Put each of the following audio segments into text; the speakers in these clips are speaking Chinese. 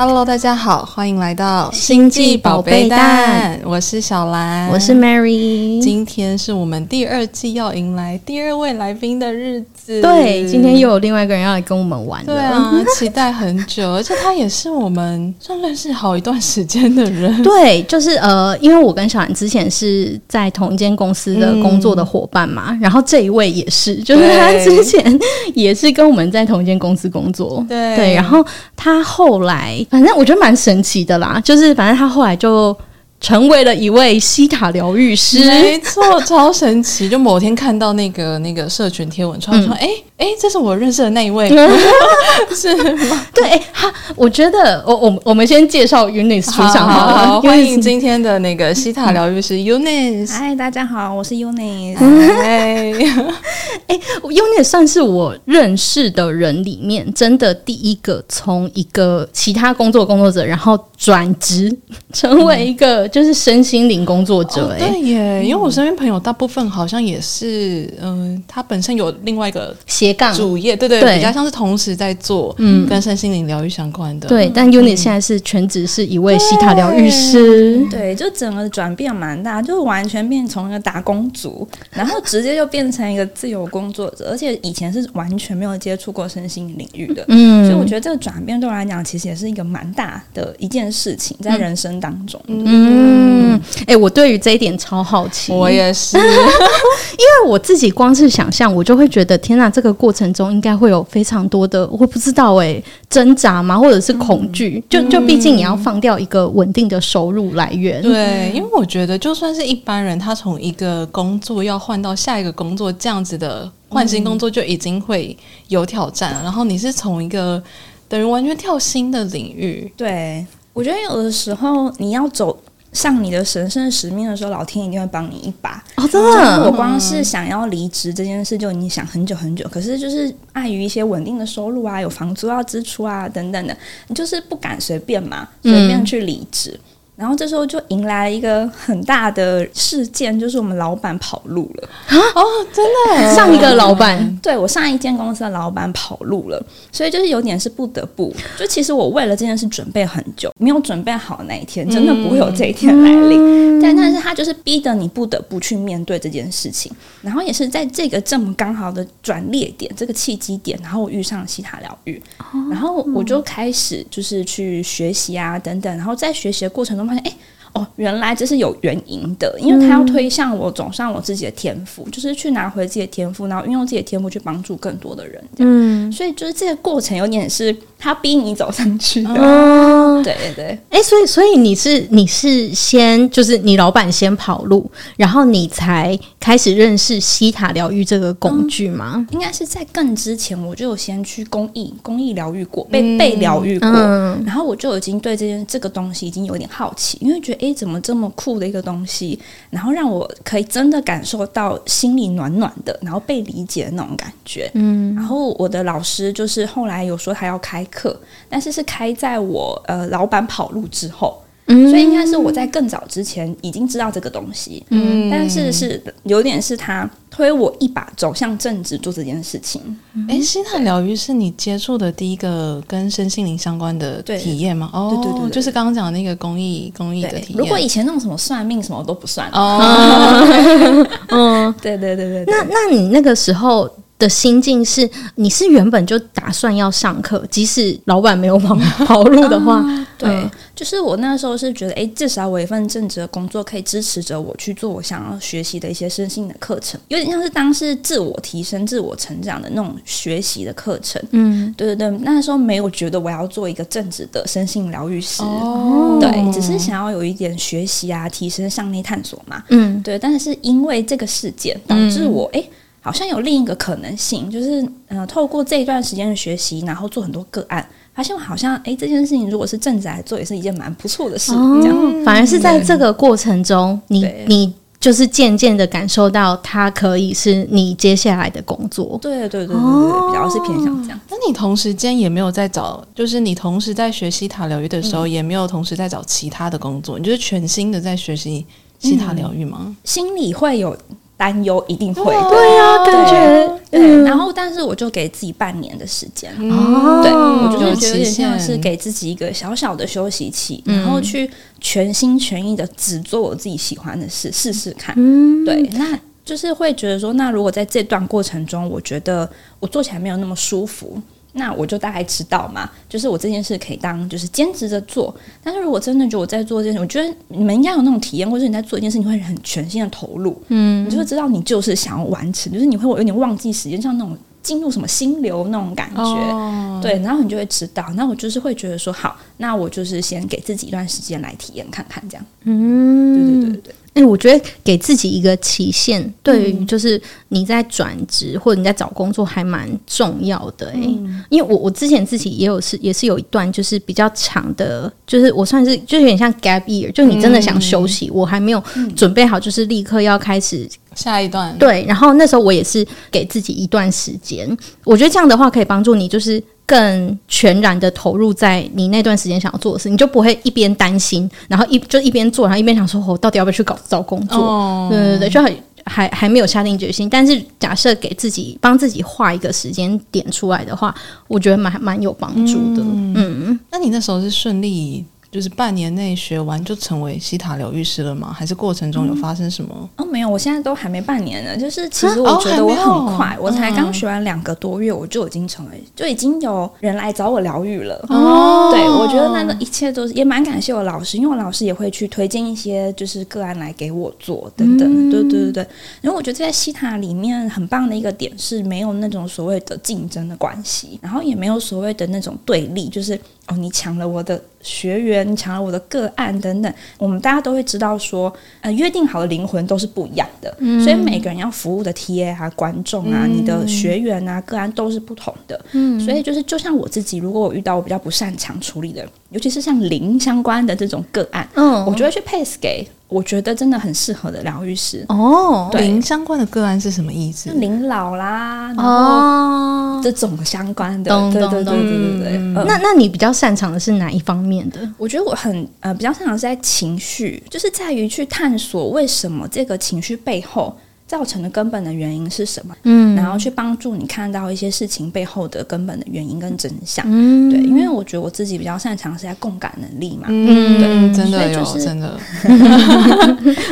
Hello，大家好，欢迎来到星际宝贝蛋。我是小兰，我是 Mary。今天是我们第二季要迎来第二位来宾的日子。对，今天又有另外一个人要来跟我们玩。对啊，期待很久，而且他也是我们算认识好一段时间的人。对，就是呃，因为我跟小兰之前是在同一间公司的工作的伙伴嘛，嗯、然后这一位也是，就是他之前也是跟我们在同一间公司工作。对对，然后他后来。反正我觉得蛮神奇的啦，就是反正他后来就成为了一位西塔疗愈师，没错，超神奇。就某天看到那个那个社群贴文，突然说：“哎、嗯。欸”哎，这是我认识的那一位，是吗？对，哎，哈，我觉得，我我我们先介绍 Eunice 出场好了，好好欢迎今天的那个西塔疗愈师 Eunice。嗨，大家好，我是 Eunice。哎，哎，Eunice 算是我认识的人里面真的第一个从一个其他工作工作者，然后转职成为一个就是身心灵工作者。哎、哦，对耶，因为我身边朋友大部分好像也是，嗯、呃，他本身有另外一个。斜杠主业，对对，对，比较像是同时在做，嗯，跟身心灵疗愈相关的。对，嗯、但 Eunice 现在是全职是一位西塔疗愈师。对，就整个转变蛮大，就完全变从一个打工族，然后直接就变成一个自由工作者，而且以前是完全没有接触过身心领域的。嗯，所以我觉得这个转变对我来讲，其实也是一个蛮大的一件事情，在人生当中。嗯，哎、欸，我对于这一点超好奇，我也是，因为我自己光是想象，我就会觉得天哪，这个。过程中应该会有非常多的，我不知道哎，挣扎吗？或者是恐惧？嗯、就就毕竟你要放掉一个稳定的收入来源。对，因为我觉得就算是一般人，他从一个工作要换到下一个工作，这样子的换新工作就已经会有挑战。嗯、然后你是从一个等于完全跳新的领域。对，我觉得有的时候你要走。上你的神圣使命的时候，老天一定会帮你一把。哦，真的，我光是想要离职这件事，就已经想很久很久。可是就是碍于一些稳定的收入啊，有房租要支出啊，等等的，你就是不敢随便嘛，随便去离职。嗯然后这时候就迎来了一个很大的事件，就是我们老板跑路了啊！哦，真的，上一个老板，对，我上一间公司的老板跑路了，所以就是有点是不得不。就其实我为了这件事准备很久，没有准备好那一天，真的不会有这一天来临。嗯、但但是他就是逼得你不得不去面对这件事情。然后也是在这个这么刚好的转捩点，这个契机点，然后我遇上了西塔疗愈，哦、然后我就开始就是去学习啊等等，然后在学习的过程中。发现哎哦，原来这是有原因的，因为他要推向我走上我自己的天赋，嗯、就是去拿回自己的天赋，然后运用自己的天赋去帮助更多的人。嗯，所以就是这个过程有点是。他逼你走上去的，哦、对 对对，哎、欸，所以所以你是你是先就是你老板先跑路，然后你才开始认识西塔疗愈这个工具吗？嗯、应该是在更之前，我就有先去公益公益疗愈过，被被疗愈过，嗯、然后我就已经对这件这个东西已经有点好奇，因为觉得哎、欸，怎么这么酷的一个东西，然后让我可以真的感受到心里暖暖的，然后被理解的那种感觉。嗯，然后我的老师就是后来有说他要开。课，但是是开在我呃老板跑路之后，嗯，所以应该是我在更早之前已经知道这个东西，嗯，但是是有点是他推我一把走向正直做这件事情。哎，希塔疗愈是你接触的第一个跟身心灵相关的体验吗？哦，对对对，就是刚刚讲的那个公益公益的体验。如果以前那种什么算命什么都不算。哦，嗯，对对对对，那那你那个时候。的心境是，你是原本就打算要上课，即使老板没有跑跑路的话，嗯、对，就是我那时候是觉得，哎、欸，至少我一份正职的工作可以支持着我去做我想要学习的一些身心的课程，有点像是当时自我提升、自我成长的那种学习的课程。嗯，对对对，那时候没有觉得我要做一个正职的身心疗愈师，哦，对，只是想要有一点学习啊，提升、向内探索嘛。嗯，对，但是因为这个事件导致我，哎、欸。好像有另一个可能性，就是呃，透过这一段时间的学习，然后做很多个案，发现好像哎，这件事情如果是正职来做，也是一件蛮不错的事。哦、这样，反而是在这个过程中，你你就是渐渐的感受到，它可以是你接下来的工作。对对对对对，哦、比较是偏向这样。那你同时间也没有在找，就是你同时在学习塔疗愈的时候，嗯、也没有同时在找其他的工作，你就是全新的在学习西塔疗愈吗？心里会有。担忧一定会。的，对啊，感觉。对。然后，但是我就给自己半年的时间，哦，对，我就是觉得有点像是给自己一个小小的休息期，然后去全心全意的只做我自己喜欢的事，试试看。嗯，对，那就是会觉得说，那如果在这段过程中，我觉得我做起来没有那么舒服。那我就大概知道嘛，就是我这件事可以当就是兼职的做。但是如果真的觉得我在做这件事，我觉得你们应该有那种体验，或者你在做一件事，你会很全心的投入，嗯，你就会知道你就是想要完成，就是你会有点忘记时间，像那种进入什么心流那种感觉，哦、对，然后你就会知道。那我就是会觉得说，好，那我就是先给自己一段时间来体验看看，这样，嗯，对对对对对。哎、欸，我觉得给自己一个期限，对于就是你在转职或者你在找工作还蛮重要的、欸。哎、嗯，因为我我之前自己也有是也是有一段就是比较长的，就是我算是就有点像 gap year，就你真的想休息，嗯、我还没有准备好，就是立刻要开始下一段。对，然后那时候我也是给自己一段时间，我觉得这样的话可以帮助你，就是。更全然的投入在你那段时间想要做的事，你就不会一边担心，然后一就一边做，然后一边想说，我到底要不要去搞找工作？哦、对对对，就很还还没有下定决心。但是假设给自己帮自己画一个时间点出来的话，我觉得蛮蛮有帮助的。嗯，嗯，那你那时候是顺利？就是半年内学完就成为西塔疗愈师了吗？还是过程中有发生什么？嗯、哦，没有，我现在都还没半年呢。就是其实我觉得我很快，哦、我才刚学完两个多月，我就已经成为，就已经有人来找我疗愈了。哦，对，我觉得那个一切都是也蛮感谢我老师，因为我老师也会去推荐一些就是个案来给我做等等。嗯、对对对对，因为我觉得在西塔里面很棒的一个点是没有那种所谓的竞争的关系，然后也没有所谓的那种对立，就是。哦，你抢了我的学员，你抢了我的个案等等，我们大家都会知道说，呃，约定好的灵魂都是不一样的，嗯、所以每个人要服务的 TA 啊、观众啊、嗯、你的学员啊、个案都是不同的，嗯，所以就是就像我自己，如果我遇到我比较不擅长处理的，尤其是像灵相关的这种个案，嗯，我就会去 pass 给。我觉得真的很适合的疗愈师哦。灵对相关的个案是什么意思？灵老啦，哦，这种相关的，对对对对对对。嗯、那那你比较擅长的是哪一方面的？我觉得我很呃比较擅长是在情绪，就是在于去探索为什么这个情绪背后。造成的根本的原因是什么？嗯，然后去帮助你看到一些事情背后的根本的原因跟真相。嗯，对，因为我觉得我自己比较擅长是在共感能力嘛。嗯，对，真的有，真的。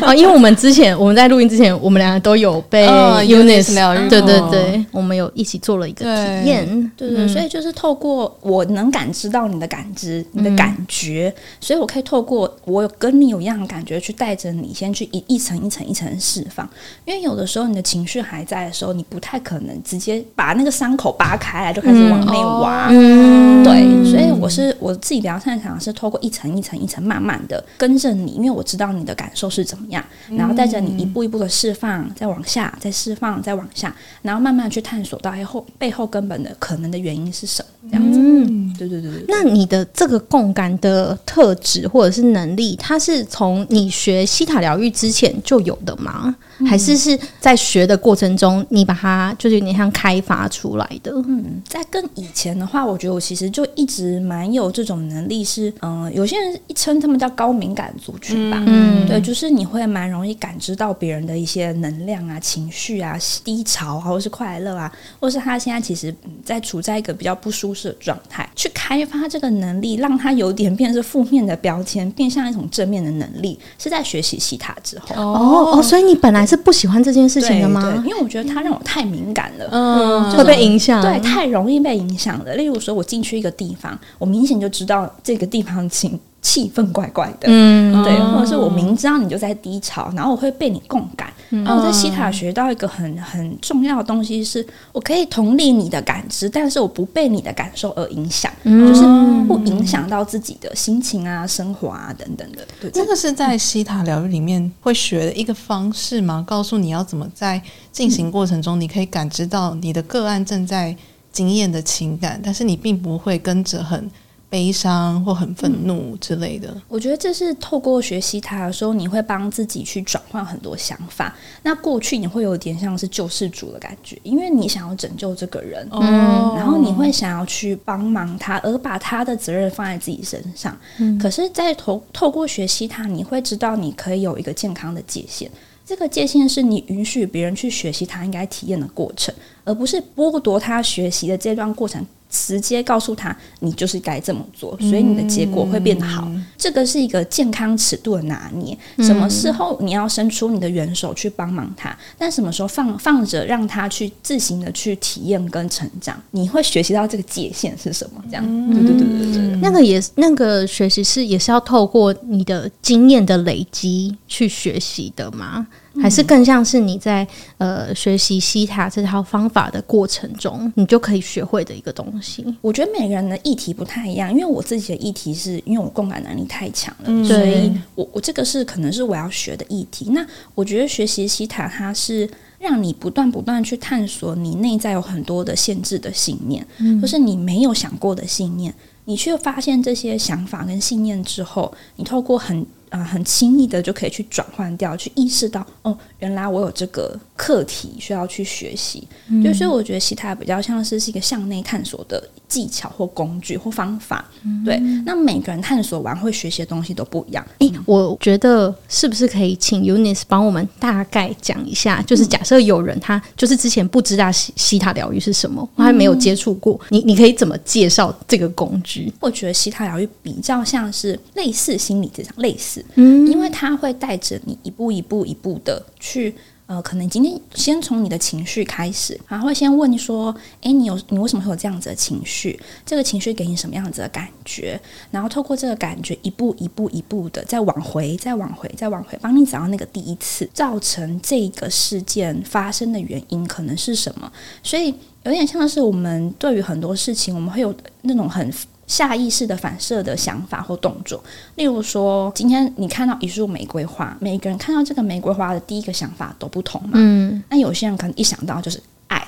啊，因为我们之前我们在录音之前，我们两个都有被疗愈，对对对，我们有一起做了一个体验。对对，所以就是透过我能感知到你的感知，你的感觉，所以我可以透过我有跟你有一样的感觉，去带着你先去一一层一层一层释放，因为。有的时候，你的情绪还在的时候，你不太可能直接把那个伤口扒开来就开始往内挖。嗯，对，所以我是我自己比较擅长是透过一层一层一层慢慢的跟着你，因为我知道你的感受是怎么样，然后带着你一步一步的释放，再往下，再释放，再往下，然后慢慢去探索到背后背后根本的可能的原因是什么，这样子。嗯，对对对对。那你的这个共感的特质或者是能力，它是从你学西塔疗愈之前就有的吗？还是是在学的过程中，你把它就是有点像开发出来的。嗯，在更以前的话，我觉得我其实就一直蛮有这种能力，是嗯、呃，有些人一称他们叫高敏感族群吧。嗯，对，就是你会蛮容易感知到别人的一些能量啊、情绪啊、低潮啊，或是快乐啊，或是他现在其实在处在一个比较不舒适的状态，去开发这个能力，让他有点变成负面的标签，变像一种正面的能力，是在学习西塔之后。哦哦，所以你本来。是不喜欢这件事情的吗？对因为我觉得它让我太敏感了，嗯，会被影响，对，太容易被影响了。例如说，我进去一个地方，我明显就知道这个地方情气氛怪怪的，嗯，对，或者是我明知道你就在低潮，然后我会被你共感。然后我在西塔学到一个很很重要的东西是，是我可以同理你的感知，但是我不被你的感受而影响，嗯、就是不影响到自己的心情啊、生活啊等等的。对，这个是在西塔疗愈里面会学的一个方式吗？告诉你要怎么在进行过程中，你可以感知到你的个案正在经验的情感，但是你并不会跟着很。悲伤或很愤怒之类的，我觉得这是透过学习它的时候，你会帮自己去转换很多想法。那过去你会有点像是救世主的感觉，因为你想要拯救这个人，嗯，然后你会想要去帮忙他，而把他的责任放在自己身上。嗯，可是，在透透过学习它，你会知道你可以有一个健康的界限。这个界限是你允许别人去学习他应该体验的过程，而不是剥夺他学习的这段过程。直接告诉他，你就是该这么做，所以你的结果会变好。嗯、这个是一个健康尺度的拿捏。什么时候你要伸出你的援手去帮忙他，但什么时候放放着让他去自行的去体验跟成长，你会学习到这个界限是什么？这样，嗯、对对对对对。那个也那个学习是也是要透过你的经验的累积去学习的吗？还是更像是你在呃学习西塔这套方法的过程中，你就可以学会的一个东西。我觉得每个人的议题不太一样，因为我自己的议题是因为我共感能力太强了，嗯、所以我我这个是可能是我要学的议题。那我觉得学习西塔，它是让你不断不断去探索你内在有很多的限制的信念，嗯、就是你没有想过的信念，你去发现这些想法跟信念之后，你透过很。啊、很轻易的就可以去转换掉，去意识到哦，原来我有这个课题需要去学习。嗯、就是我觉得西塔比较像是是一个向内探索的技巧或工具或方法。嗯、对，那每个人探索完会学习的东西都不一样。诶，我觉得是不是可以请 Eunice 帮我们大概讲一下？就是假设有人他就是之前不知道西西塔疗愈是什么，他还没有接触过，你你可以怎么介绍这个工具？我觉得西塔疗愈比较像是类似心理这样类似。嗯，因为它会带着你一步一步一步的去，呃，可能今天先从你的情绪开始，然后先问你说，诶，你有你为什么会有这样子的情绪？这个情绪给你什么样子的感觉？然后透过这个感觉，一步一步一步的再往回，再往回，再往回，帮你找到那个第一次造成这个事件发生的原因可能是什么？所以有点像是我们对于很多事情，我们会有那种很。下意识的反射的想法或动作，例如说，今天你看到一束玫瑰花，每个人看到这个玫瑰花的第一个想法都不同嘛。嗯，那有些人可能一想到就是爱，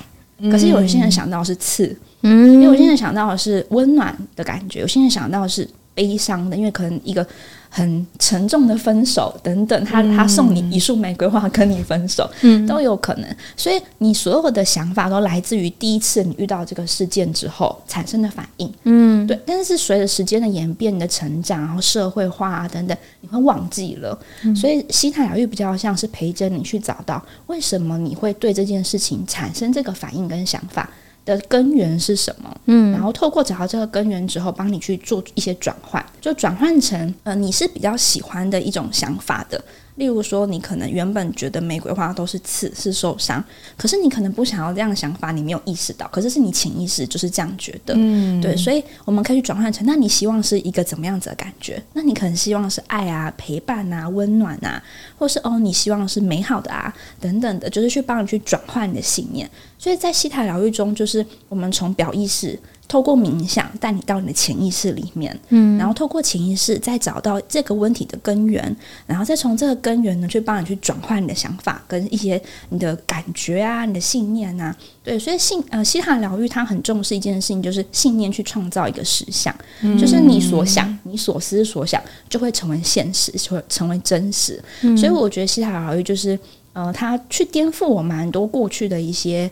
可是有些人想到是刺，嗯，有些人想到的是温暖的感觉，有些人想到的是悲伤的，因为可能一个。很沉重的分手等等，他他送你一束玫瑰花跟你分手，嗯，都有可能。所以你所有的想法都来自于第一次你遇到这个事件之后产生的反应，嗯，对。但是随着时间的演变、你的成长，然后社会化啊等等，你会忘记了。嗯，所以西塔疗愈比较像是陪着你去找到为什么你会对这件事情产生这个反应跟想法。的根源是什么？嗯，然后透过找到这个根源之后，帮你去做一些转换，就转换成呃，你是比较喜欢的一种想法的。例如说，你可能原本觉得玫瑰花都是刺，是受伤，可是你可能不想要这样的想法，你没有意识到，可是是你潜意识就是这样觉得。嗯，对，所以我们可以去转换成，那你希望是一个怎么样子的感觉？那你可能希望是爱啊、陪伴啊、温暖啊，或是哦，你希望是美好的啊等等的，就是去帮你去转换你的信念。所以在西塔疗愈中，就是我们从表意识。透过冥想带你到你的潜意识里面，嗯，然后透过潜意识再找到这个问题的根源，然后再从这个根源呢去帮你去转换你的想法跟一些你的感觉啊、你的信念啊，对，所以信呃西塔疗愈它很重视一件事情，就是信念去创造一个实相，嗯，就是你所想、你所思所想就会成为现实，就会成为真实。嗯，所以我觉得西塔疗愈就是呃，它去颠覆我蛮多过去的一些。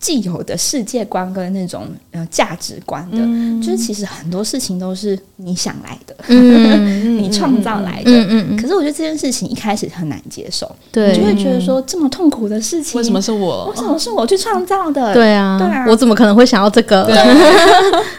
既有的世界观跟那种呃价值观的，嗯、就是其实很多事情都是你想来的，嗯、你创造来的。嗯可是我觉得这件事情一开始很难接受，对，你就会觉得说这么痛苦的事情，为什么是我？为什么是我去创造的？对啊，对啊，我怎么可能会想要这个？对，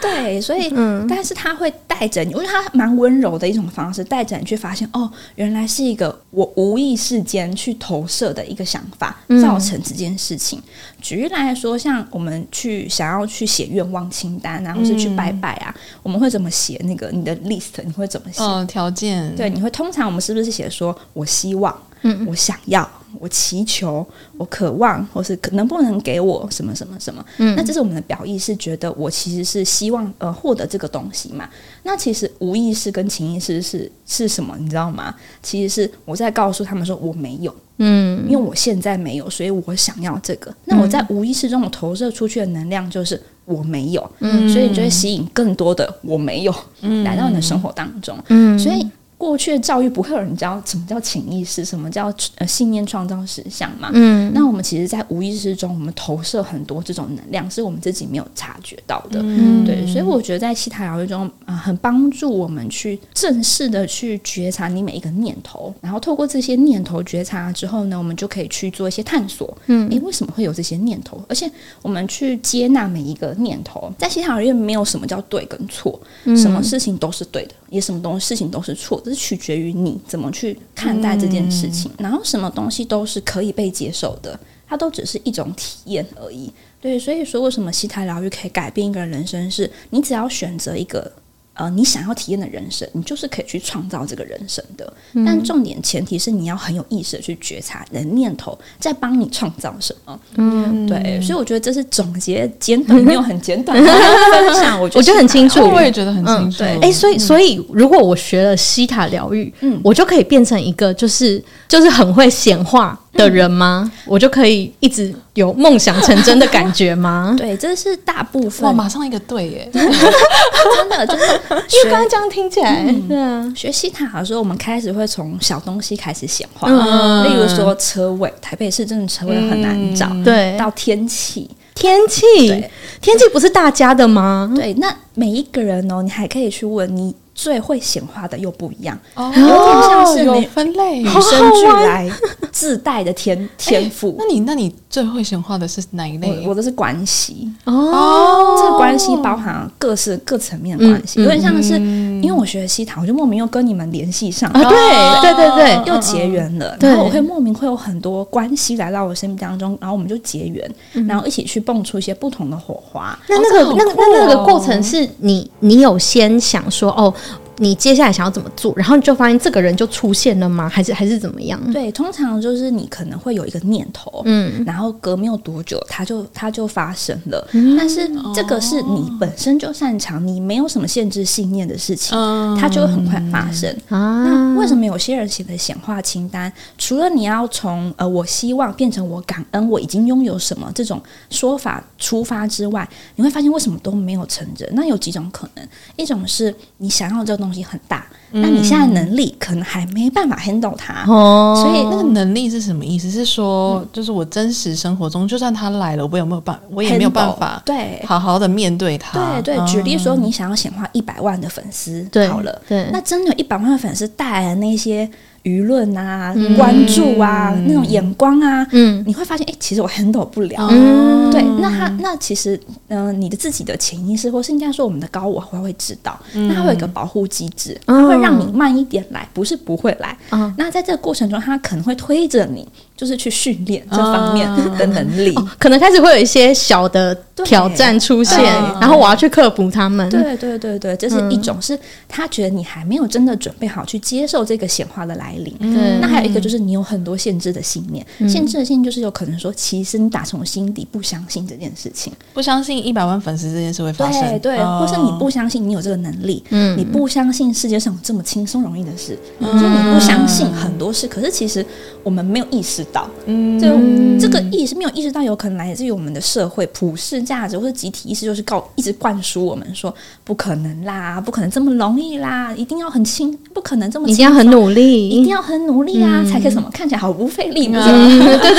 对，所以，嗯、但是他会带着你，因为他蛮温柔的一种方式，带着你去发现，哦，原来是一个我无意识间去投射的一个想法，造成这件事情。嗯、举例来说。像我们去想要去写愿望清单啊，或是去拜拜啊，嗯、我们会怎么写那个你的 list？你会怎么写？哦，条件。对，你会通常我们是不是写说我希望，嗯，我想要，我祈求，我渴望，或是可能不能给我什么什么什么？嗯，那这是我们的表意识，觉得我其实是希望呃获得这个东西嘛。那其实无意识跟潜意识是是什么？你知道吗？其实是我在告诉他们说我没有。嗯，因为我现在没有，所以我想要这个。那我在无意识中，我投射出去的能量就是我没有，嗯，所以你就会吸引更多的我没有，嗯，来到你的生活当中，嗯，所以过去的教育不会有人教什么叫潜意识，什么叫呃信念创造实相嘛。嗯，那我们其实，在无意识中，我们投射很多这种能量，是我们自己没有察觉到的。嗯对，所以我觉得在西塔疗愈中，啊、呃，很帮助我们去正式的去觉察你每一个念头，然后透过这些念头觉察之后呢，我们就可以去做一些探索。嗯，诶，为什么会有这些念头？而且我们去接纳每一个念头，在西塔疗愈没有什么叫对跟错，嗯、什么事情都是对的，也什么东西事情都是错这。是取决于你怎么去看待这件事情，嗯、然后什么东西都是可以被接受的，它都只是一种体验而已。对，所以说为什么西塔疗愈可以改变一个人人生是，是你只要选择一个。呃，你想要体验的人生，你就是可以去创造这个人生的。嗯、但重点前提是你要很有意识的去觉察你的念头在帮你创造什么。嗯，对。所以我觉得这是总结简短没有很简短的 分享，我觉得，我觉得很清楚，我也觉得很清楚。对，哎、欸，所以所以如果我学了西塔疗愈，嗯，我就可以变成一个就是就是很会显化的人吗？嗯、我就可以一直有梦想成真的感觉吗？对，这是大部分。哇，马上一个对耶！真的，真的。因为刚刚这样听起来，嗯、对啊，学西塔的时候，我们开始会从小东西开始显化，嗯、例如说车位，台北市真的车位很难找，对、嗯，到天气，天气，对天气不是大家的吗？对，那每一个人哦，你还可以去问你。最会显化的又不一样，哦、有点像是有分类。与生俱来自带的天天赋。那你那你最会显化的是哪一类？我，我的是关系。哦，这个关系包含各式各层面的关系，嗯、有点像是、我学西塔，我就莫名又跟你们联系上，啊、对对对对，又结缘了。对，然后我会莫名会有很多关系来到我生命当中，然后我们就结缘，嗯、然后一起去蹦出一些不同的火花。那那个、哦、那那那个过程是你你有先想说哦。你接下来想要怎么做？然后你就发现这个人就出现了吗？还是还是怎么样？对，通常就是你可能会有一个念头，嗯，然后隔没有多久，它就它就发生了。嗯、但是这个是你本身就擅长，你没有什么限制信念的事情，嗯、它就会很快发生。啊，那为什么有些人写的显化清单，除了你要从呃我希望变成我感恩，我已经拥有什么这种说法出发之外，你会发现为什么都没有成真？那有几种可能，一种是你想要这个东西。东西很大，那你现在能力可能还没办法 handle 它，哦、所以那个能力是什么意思？是说，就是我真实生活中，就算他来了，我有没有办，我也没有办法对好好的面对他。对对，举例说，你想要显化一百万的粉丝，好了，对，那真的有，一百万的粉丝带来的那些。舆论啊，关注啊，嗯、那种眼光啊，嗯，你会发现，哎、欸，其实我 handle 不了。嗯、对，那他那其实，嗯、呃，你的自己的潜意识，或是应该说我们的高我，会会知道，嗯、那他会有一个保护机制，他会让你慢一点来，不是不会来。嗯、那在这个过程中，他可能会推着你，就是去训练这方面的能力、哦，可能开始会有一些小的挑战出现，然后我要去克服他们。对对对对，这是一种，是他觉得你还没有真的准备好去接受这个显化的来。临，那还有一个就是你有很多限制的信念，嗯、限制的信念就是有可能说，其实你打从心底不相信这件事情，不相信一百万粉丝这件事会发生，对对，哦、或是你不相信你有这个能力，嗯，你不相信世界上有这么轻松容易的事，嗯，所以你不相信很多事，可是其实我们没有意识到，嗯，就这个意识没有意识到，有可能来自于我们的社会普世价值或者集体意识，就是告一直灌输我们说不可能啦，不可能这么容易啦，一定要很轻，不可能这么，一定要很努力。一定要很努力啊，嗯、才可以什么？看起来好不费力，不是吗？对对对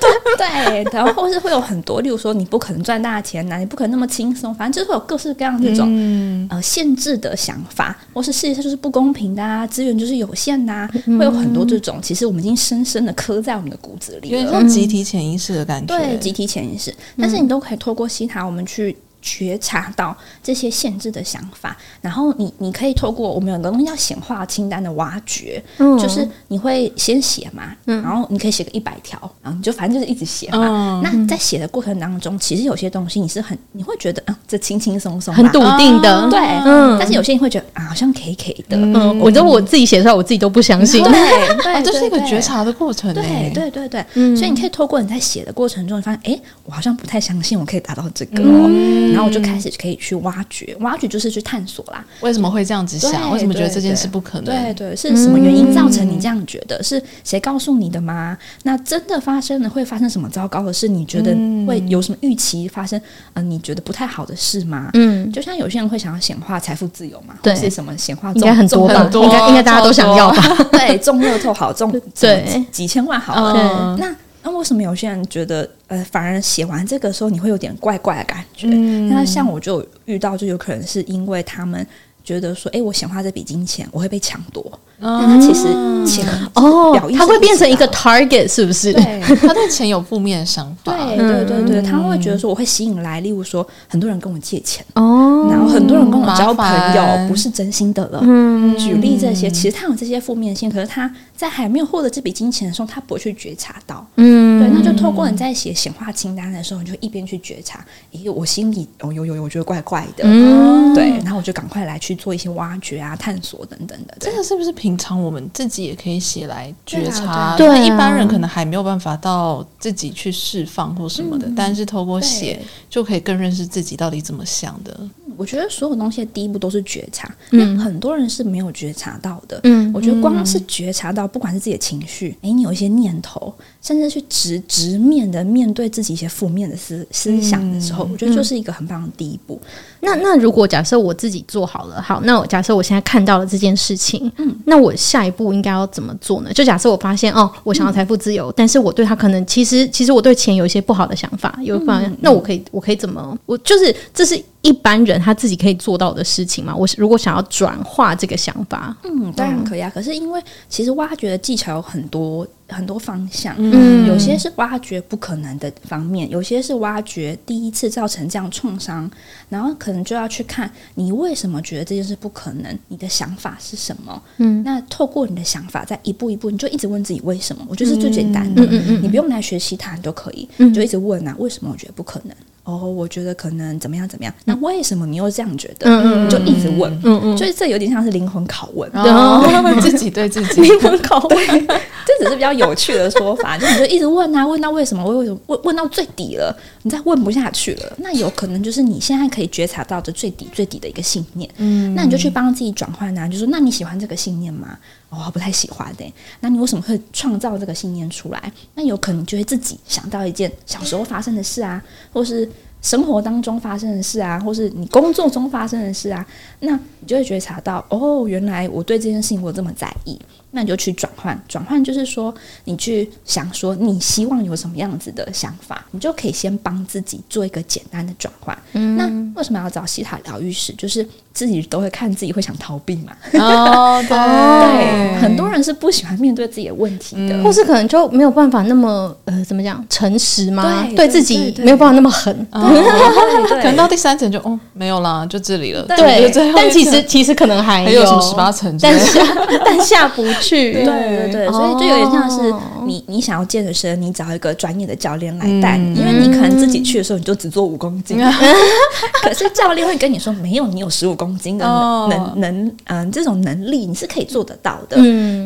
对对对，然后或是会有很多，例如说你不可能赚大钱呐、啊，你不可能那么轻松，反正就是会有各式各样这种、嗯、呃限制的想法，或是世界上就是不公平的啊，资源就是有限呐、啊，嗯、会有很多这种，其实我们已经深深的刻在我们的骨子里，有点像集体潜意识的感觉，对，集体潜意识，但是你都可以透过西塔，我们去。觉察到这些限制的想法，然后你你可以透过我们有个东西叫显化清单的挖掘，嗯、就是你会先写嘛，嗯、然后你可以写个一百条，然后你就反正就是一直写嘛。嗯、那在写的过程当中，其实有些东西你是很你会觉得啊，这轻轻松松，很笃定的，哦、对，嗯。但是有些人会觉得啊，好像 K K 的，嗯，我觉得我自己写出来，我自己都不相信。对，这是一个觉察的过程，对，对，对，对。嗯、所以你可以透过你在写的过程中，你发现，哎，我好像不太相信我可以达到这个。哦。嗯然后我就开始可以去挖掘，挖掘就是去探索啦。为什么会这样子想？对为什么觉得这件事不可能？对对，是什么原因造成你这样觉得？是谁告诉你的吗？那真的发生了会发生什么糟糕的事？你觉得会有什么预期发生？嗯、呃，你觉得不太好的事吗？嗯，就像有些人会想要显化财富自由嘛，对，是什么显化中？应该很多吧？应该应该大家都想要吧？对，中乐透好中，对，几千万好了。那那为什么有些人觉得呃，反而写完这个时候你会有点怪怪的感觉？嗯、那像我就遇到，就有可能是因为他们觉得说，哎，我想花这笔金钱，我会被抢夺。但他其实钱哦，他会变成一个 target，是不是？对，他对钱有负面的想法。对对对对，他会觉得说我会吸引来，例如说很多人跟我借钱哦，然后很多人跟我交朋友，不是真心的了。嗯，举例这些，其实他有这些负面性，可是他在还没有获得这笔金钱的时候，他不会去觉察到。嗯，对，那就透过你在写显化清单的时候，你就一边去觉察，咦，我心里哦有有有，我觉得怪怪的。嗯，对，然后我就赶快来去做一些挖掘啊、探索等等的。这个是不是平常我们自己也可以写来觉察，对，一般人可能还没有办法到自己去释放或什么的，但是透过写就可以更认识自己到底怎么想的。我觉得所有东西的第一步都是觉察，嗯，很多人是没有觉察到的，嗯，我觉得光是觉察到，不管是自己的情绪，诶，你有一些念头，甚至去直直面的面对自己一些负面的思思想的时候，我觉得就是一个很棒的第一步。那那如果假设我自己做好了，好，那我假设我现在看到了这件事情，嗯，那我下一步应该要怎么做呢？就假设我发现哦，我想要财富自由，但是我对他可能其实其实我对钱有一些不好的想法，有不好，那我可以我可以怎么？我就是这是。一般人他自己可以做到的事情嘛？我如果想要转化这个想法，嗯，当然可以啊。可是因为其实挖掘的技巧有很多很多方向，嗯，有些是挖掘不可能的方面，有些是挖掘第一次造成这样创伤，然后可能就要去看你为什么觉得这件事不可能，你的想法是什么？嗯，那透过你的想法，再一步一步，你就一直问自己为什么？我觉得是最简单的，嗯嗯嗯，你不用来学习它，你都可以，就一直问啊，为什么我觉得不可能？哦，我觉得可能怎么样怎么样？那为什么你又这样觉得？嗯、你就一直问，嗯嗯，所以这有点像是灵魂拷问，然后 自己对自己。灵魂拷问，这只是比较有趣的说法，就你就一直问啊，问到为什么？为什么问问到最底了，你再问不下去了，那有可能就是你现在可以觉察到的最底最底的一个信念，嗯，那你就去帮自己转换啊，就说那你喜欢这个信念吗？我，不太喜欢的。那你为什么会创造这个信念出来？那有可能就会自己想到一件小时候发生的事啊，或是生活当中发生的事啊，或是你工作中发生的事啊，那你就会觉察到，哦，原来我对这件事情我这么在意。那你就去转换，转换就是说，你去想说，你希望有什么样子的想法，你就可以先帮自己做一个简单的转换。嗯，那为什么要找西塔疗愈师？就是自己都会看自己会想逃避嘛。哦，对，对，很多人是不喜欢面对自己的问题的，或是可能就没有办法那么呃，怎么讲，诚实吗？对自己没有办法那么狠。可能到第三层就哦，没有啦，就这里了。对，但其实其实可能还有什么十八层，但下 但下不去。去。对对对，所以就有点像是你你想要健身，你找一个专业的教练来带，因为你可能自己去的时候你就只做五公斤，可是教练会跟你说，没有，你有十五公斤的能能嗯这种能力你是可以做得到的，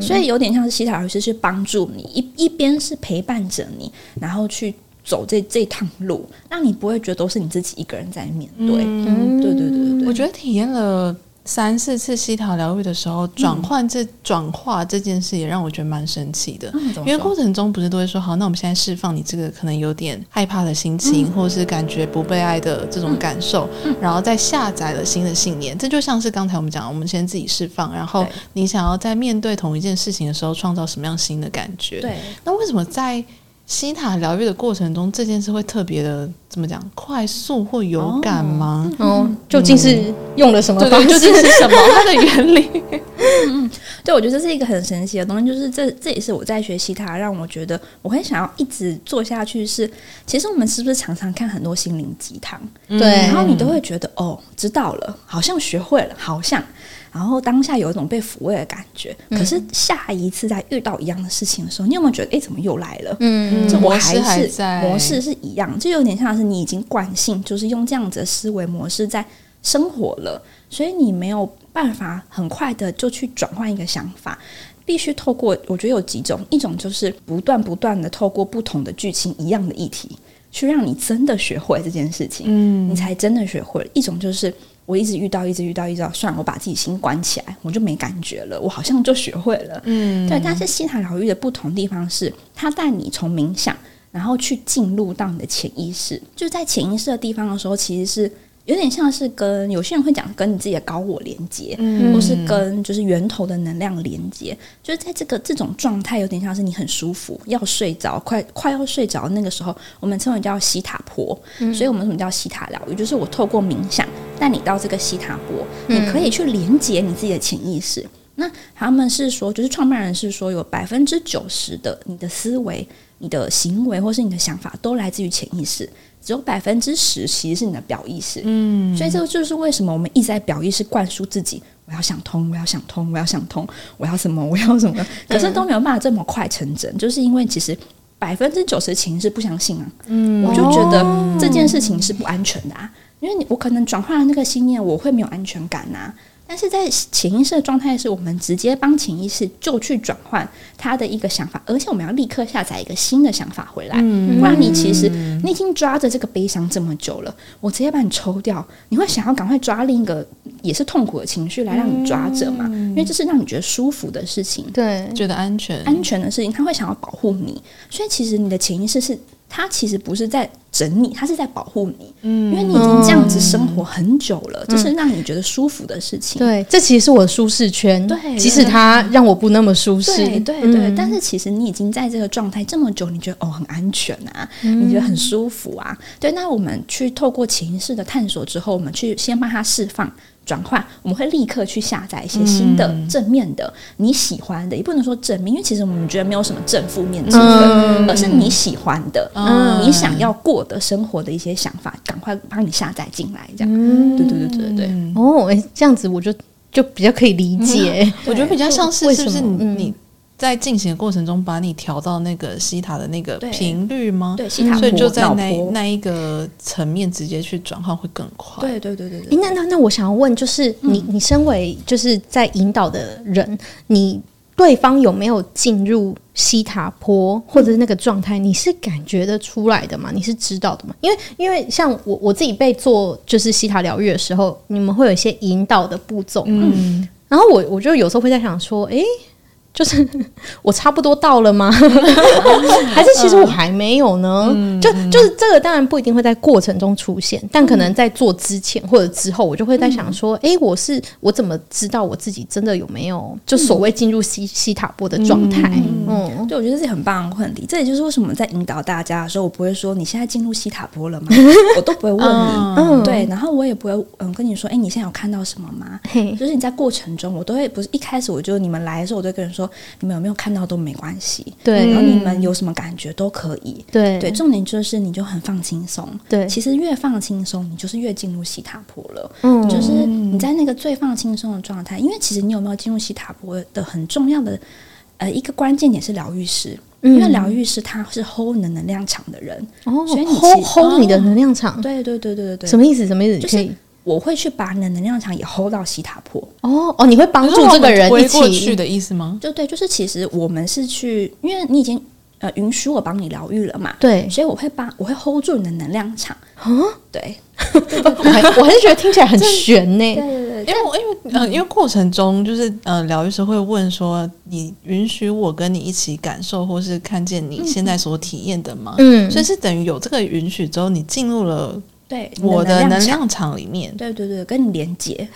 所以有点像是希塔疗愈师去帮助你，一一边是陪伴着你，然后去走这这趟路，让你不会觉得都是你自己一个人在面对，嗯，对对对对对，我觉得体验了。三四次西塔疗愈的时候，转换这转化这件事也让我觉得蛮神奇的。因为过程中不是都会说，好，那我们现在释放你这个可能有点害怕的心情，或者是感觉不被爱的这种感受，然后再下载了新的信念。这就像是刚才我们讲，我们先自己释放，然后你想要在面对同一件事情的时候，创造什么样新的感觉？对。那为什么在希塔疗愈的过程中，这件事会特别的怎么讲？快速或有感吗？哦，究竟是用了什么方式？究竟是什么？它的原理？嗯，对，我觉得这是一个很神奇的东西。就是这，这也是我在学西塔，让我觉得我很想要一直做下去是。是，其实我们是不是常常看很多心灵鸡汤？对，然后你都会觉得哦，知道了，好像学会了，好像。然后当下有一种被抚慰的感觉，嗯、可是下一次再遇到一样的事情的时候，你有没有觉得，哎，怎么又来了？嗯，这我还是模式，是一样，就有点像是你已经惯性，就是用这样子的思维模式在生活了，所以你没有办法很快的就去转换一个想法，必须透过，我觉得有几种，一种就是不断不断的透过不同的剧情，一样的议题。去让你真的学会这件事情，嗯，你才真的学会了。一种就是我一直遇到，一直遇到，一直遇到，算了，我把自己心关起来，我就没感觉了，我好像就学会了，嗯，对。但是西塔疗愈的不同地方是，它带你从冥想，然后去进入到你的潜意识，就在潜意识的地方的时候，其实是。有点像是跟有些人会讲跟你自己的高我连接，嗯，或是跟就是源头的能量连接，就是在这个这种状态，有点像是你很舒服，要睡着，快快要睡着那个时候，我们称为叫西塔坡，嗯，所以我们什么叫西塔疗愈？就是我透过冥想带你到这个西塔波，你可以去连接你自己的潜意识。那他们是说，就是创办人是说，有百分之九十的你的思维、你的行为或是你的想法都来自于潜意识。只有百分之十其实是你的表意识，嗯，所以这个就是为什么我们一直在表意识灌输自己，我要想通，我要想通，我要想通，我要什么，我要什么，可是都没有办法这么快成真，就是因为其实百分之九十的潜意识不相信啊，嗯，我就觉得这件事情是不安全的啊，因为你我可能转换了那个信念，我会没有安全感呐、啊。但是在潜意识的状态，是我们直接帮潜意识就去转换他的一个想法，而且我们要立刻下载一个新的想法回来。不然你其实你已经抓着这个悲伤这么久了，我直接把你抽掉，你会想要赶快抓另一个也是痛苦的情绪来让你抓着嘛？因为这是让你觉得舒服的事情，对，觉得安全安全的事情，他会想要保护你。所以其实你的潜意识是。他其实不是在整你，他是在保护你，嗯，因为你已经这样子生活很久了，这、嗯、是让你觉得舒服的事情。对，这其实是我的舒适圈。对，即使他让我不那么舒适，对对对、嗯。但是其实你已经在这个状态这么久，你觉得哦很安全啊，嗯、你觉得很舒服啊。对，那我们去透过潜意识的探索之后，我们去先帮他释放。转换，我们会立刻去下载一些新的正面的、你喜欢的，也不能说正面，因为其实我们觉得没有什么正负面之分，而是你喜欢的、你想要过的生活的一些想法，赶快帮你下载进来，这样。对对对对对。哦，哎，这样子我就就比较可以理解。我觉得比较像是是不是你？在进行的过程中，把你调到那个西塔的那个频率吗？对，西塔，所以就在那那一个层面直接去转换会更快。对对对对对。那那那我想要问，就是你你身为就是在引导的人，你对方有没有进入西塔坡或者是那个状态？你是感觉得出来的吗？你是知道的吗？因为因为像我我自己被做就是西塔疗愈的时候，你们会有一些引导的步骤，嗯，然后我我就有时候会在想说，诶。就是 我差不多到了吗？还是其实我还没有呢？嗯、就就是这个当然不一定会在过程中出现，但可能在做之前或者之后，我就会在想说：哎、嗯欸，我是我怎么知道我自己真的有没有就所谓进入西西塔波的状态？嗯，嗯对，我觉得这是很棒的问题。这也就是为什么在引导大家的时候，我不会说你现在进入西塔波了吗？我都不会问你。嗯，对，然后我也不会嗯跟你说：哎、欸，你现在有看到什么吗？就是你在过程中，我都会不是一开始我就你们来的时候，我就跟人说。说你们有没有看到都没关系，对，然后你们有什么感觉都可以，对。对，重点就是你就很放轻松，对，其实越放轻松，你就是越进入西塔坡了，嗯，就是你在那个最放轻松的状态，因为其实你有没有进入西塔坡的很重要的呃一个关键点是疗愈师，嗯、因为疗愈师他是 hold 你的能量场的人，哦，所以你 hold hold 你的能量场，对对对对对，什么意思？什么意思？就是。我会去把你的能量场也 hold 到西塔坡。哦哦，你会帮助这个人一起去的意思吗？就对，就是其实我们是去，因为你已经呃允许我帮你疗愈了嘛，对，所以我会帮我会 hold 住你的能量场啊，对，我还 我还是觉得听起来很悬呢，对对对，因为我因为呃因为过程中就是呃疗愈师会问说，你允许我跟你一起感受或是看见你现在所体验的吗？嗯，所以是等于有这个允许之后，你进入了。对我的能量场里面，对对对，跟你连接，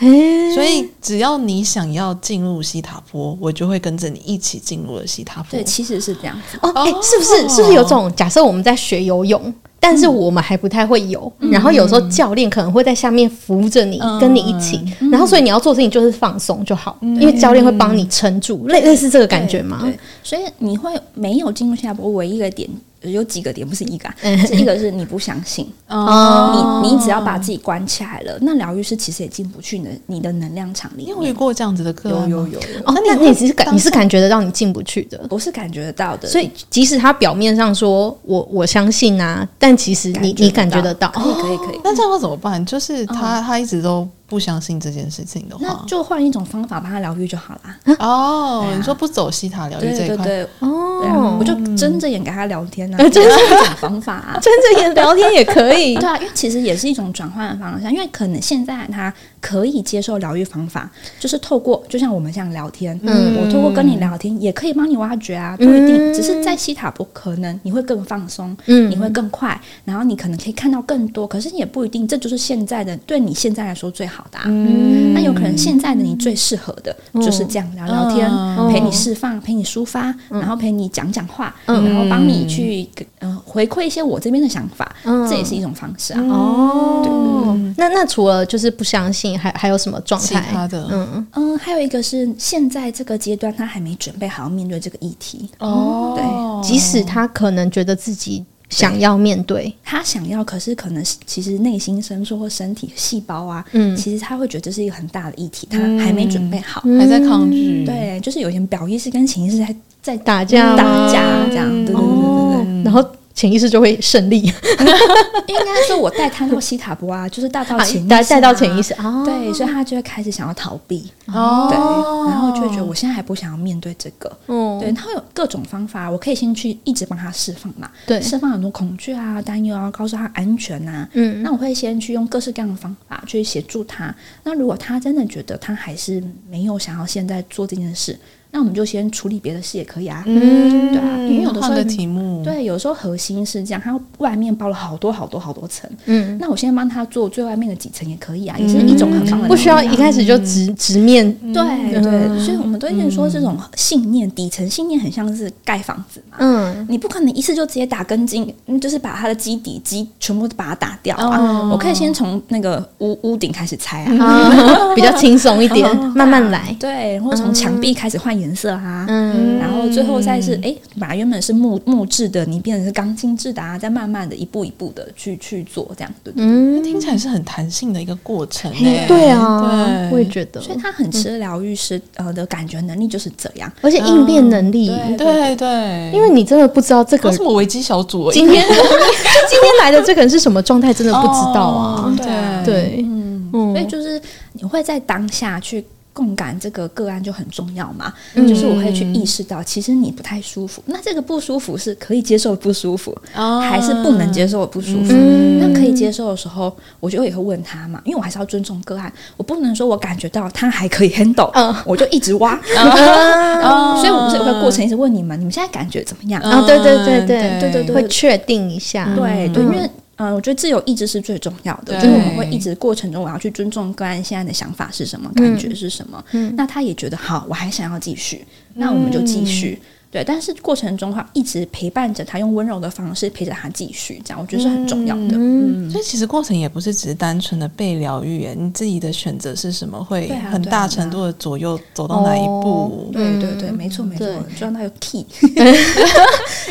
所以只要你想要进入西塔波，我就会跟着你一起进入了西塔波。对，其实是这样子哦。哎，是不是？是不是有种假设我们在学游泳，但是我们还不太会游，然后有时候教练可能会在下面扶着你，跟你一起，然后所以你要做的事情就是放松就好，因为教练会帮你撑住，类类似这个感觉吗？对，所以你会没有进入希塔波唯一的点。有几个点，不是一个，是一个是你不相信哦，你你只要把自己关起来了，那疗愈师其实也进不去你的你的能量场里面。你有遇过这样子的课？有有有有。哦，那你是感你是感觉得到你进不去的？我是感觉得到的。所以即使他表面上说我我相信啊，但其实你你感觉得到。可以可以可以。那这样要怎么办？就是他他一直都。不相信这件事情的话，那就换一种方法帮他疗愈就好啦。哦，你说不走西塔疗愈这一块，对对对，哦，我就睁着眼跟他聊天啊，这是一种方法啊，睁着眼聊天也可以。对啊，因为其实也是一种转换的方向，因为可能现在他可以接受疗愈方法，就是透过就像我们这样聊天，嗯，我透过跟你聊天也可以帮你挖掘啊，不一定，只是在西塔不可能你会更放松，嗯，你会更快，然后你可能可以看到更多，可是也不一定，这就是现在的对你现在来说最好的，啊。嗯，那有可能现在的你最适合的就是这样聊聊天，陪你释放，陪你抒发，然后陪你讲讲话，然后帮你去嗯回馈一些我这边的想法，这也是一种方式啊。哦，那那除了就是不相信，还还有什么状态？其他的，嗯。嗯，还有一个是现在这个阶段他还没准备好要面对这个议题。哦，对，即使他可能觉得自己想要面对，他想要，可是可能其实内心深处或身体细胞啊，嗯，其实他会觉得这是一个很大的议题，他还没准备好，还在抗拒，对，就是有些表意识跟潜意识在在打架打架这样，对对对对对，然后。潜意识就会胜利，应该说，我带他到西塔波啊，就是带到潜意识，带到潜意识，对，所以他就会开始想要逃避，哦，对，然后就会觉得我现在还不想要面对这个，嗯，对，他有各种方法，我可以先去一直帮他释放嘛，对，释放很多恐惧啊、担忧啊，告诉他安全呐，嗯，那我会先去用各式各样的方法去协助他。那如果他真的觉得他还是没有想要现在做这件事。那我们就先处理别的事也可以啊，嗯，对啊，因为有的时候的题目，对，有时候核心是这样，它外面包了好多好多好多层，嗯，那我先帮他做最外面的几层也可以啊，也是一种很棒的，不需要一开始就直直面，对对，所以我们都一直说这种信念底层信念很像是盖房子嘛，嗯，你不可能一次就直接打根筋，就是把它的基底基全部把它打掉啊，我可以先从那个屋屋顶开始拆啊，比较轻松一点，慢慢来，对，或者从墙壁开始换颜色啊，嗯，然后最后再是哎，把、欸、原本是木木质的，你变成是钢筋质的啊，再慢慢的一步一步的去去做这样，对对，嗯，听起来是很弹性的一个过程，欸，对啊，对，我也觉得，所以他很吃疗愈师呃的感觉能力就是这样，而且应变能力，嗯、对对，对，因为你真的不知道这个什么危机小组，今天就 今天来的这个人是什么状态，真的不知道啊，哦、对。对，嗯，所以就是你会在当下去。共感这个个案就很重要嘛，嗯、就是我会去意识到，其实你不太舒服。那这个不舒服是可以接受的不舒服，哦、还是不能接受的不舒服？嗯、那可以接受的时候，我就也会问他嘛，因为我还是要尊重个案，我不能说我感觉到他还可以 handle，、嗯、我就一直挖。所以我这个过程一直问你们，你们现在感觉怎么样？啊、哦，对对对对对对对，会确定一下，对对，因为。嗯，我觉得自由意志是最重要的，就是我们会一直过程中，我要去尊重个案现在的想法是什么，感觉是什么。嗯，那他也觉得好，我还想要继续，那我们就继续。嗯对，但是过程中的话，一直陪伴着他，用温柔的方式陪着他继续，这样我觉得是很重要的。嗯，所以其实过程也不是只是单纯的被疗愈，你自己的选择是什么，会很大程度的左右走到哪一步。对对对，没错没错，就让他有 key。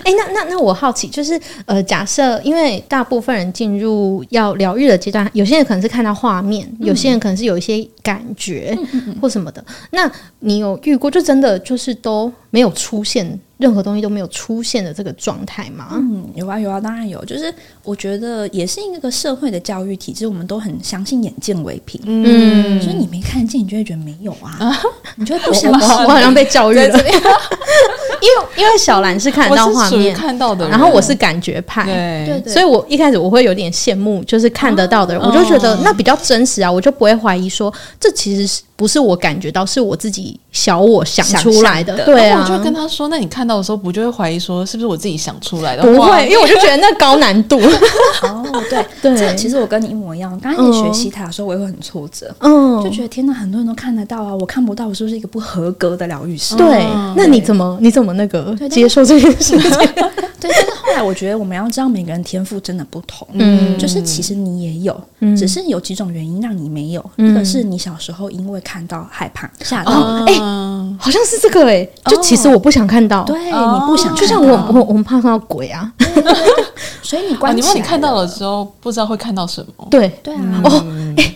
哎，那那那我好奇，就是呃，假设因为大部分人进入要疗愈的阶段，有些人可能是看到画面，有些人可能是有一些感觉或什么的。那你有遇过，就真的就是都没有出现。任何东西都没有出现的这个状态吗？嗯，有啊有啊，当然有。就是我觉得也是一个社会的教育体制，我们都很相信眼见为凭。嗯，所以你没看见，你就会觉得没有啊，啊你就会不相信。我好像被教育了，因为因为小兰是看到画面看到的，然后我是感觉派，对对，所以我一开始我会有点羡慕，就是看得到的人，啊、我就觉得那比较真实啊，我就不会怀疑说这其实是。不是我感觉到，是我自己小我想出来的。对啊，我就跟他说：“那你看到的时候，不就会怀疑说，是不是我自己想出来的？”不会，因为我就觉得那高难度。哦，对对，其实我跟你一模一样。刚开始学习塔的时候，我也会很挫折，嗯，就觉得天哪，很多人都看得到啊，我看不到，我是不是一个不合格的疗愈师？对，那你怎么你怎么那个接受这件事情？对，但是后来我觉得，我们要知道每个人天赋真的不同，嗯，就是其实你也有，只是有几种原因让你没有。一个是你小时候因为看到害怕吓到，哎，好像是这个哎，就其实我不想看到，对，你不想，就像我我我们怕看到鬼啊，所以你关，你问你看到了之后不知道会看到什么，对。对啊，哦，哎，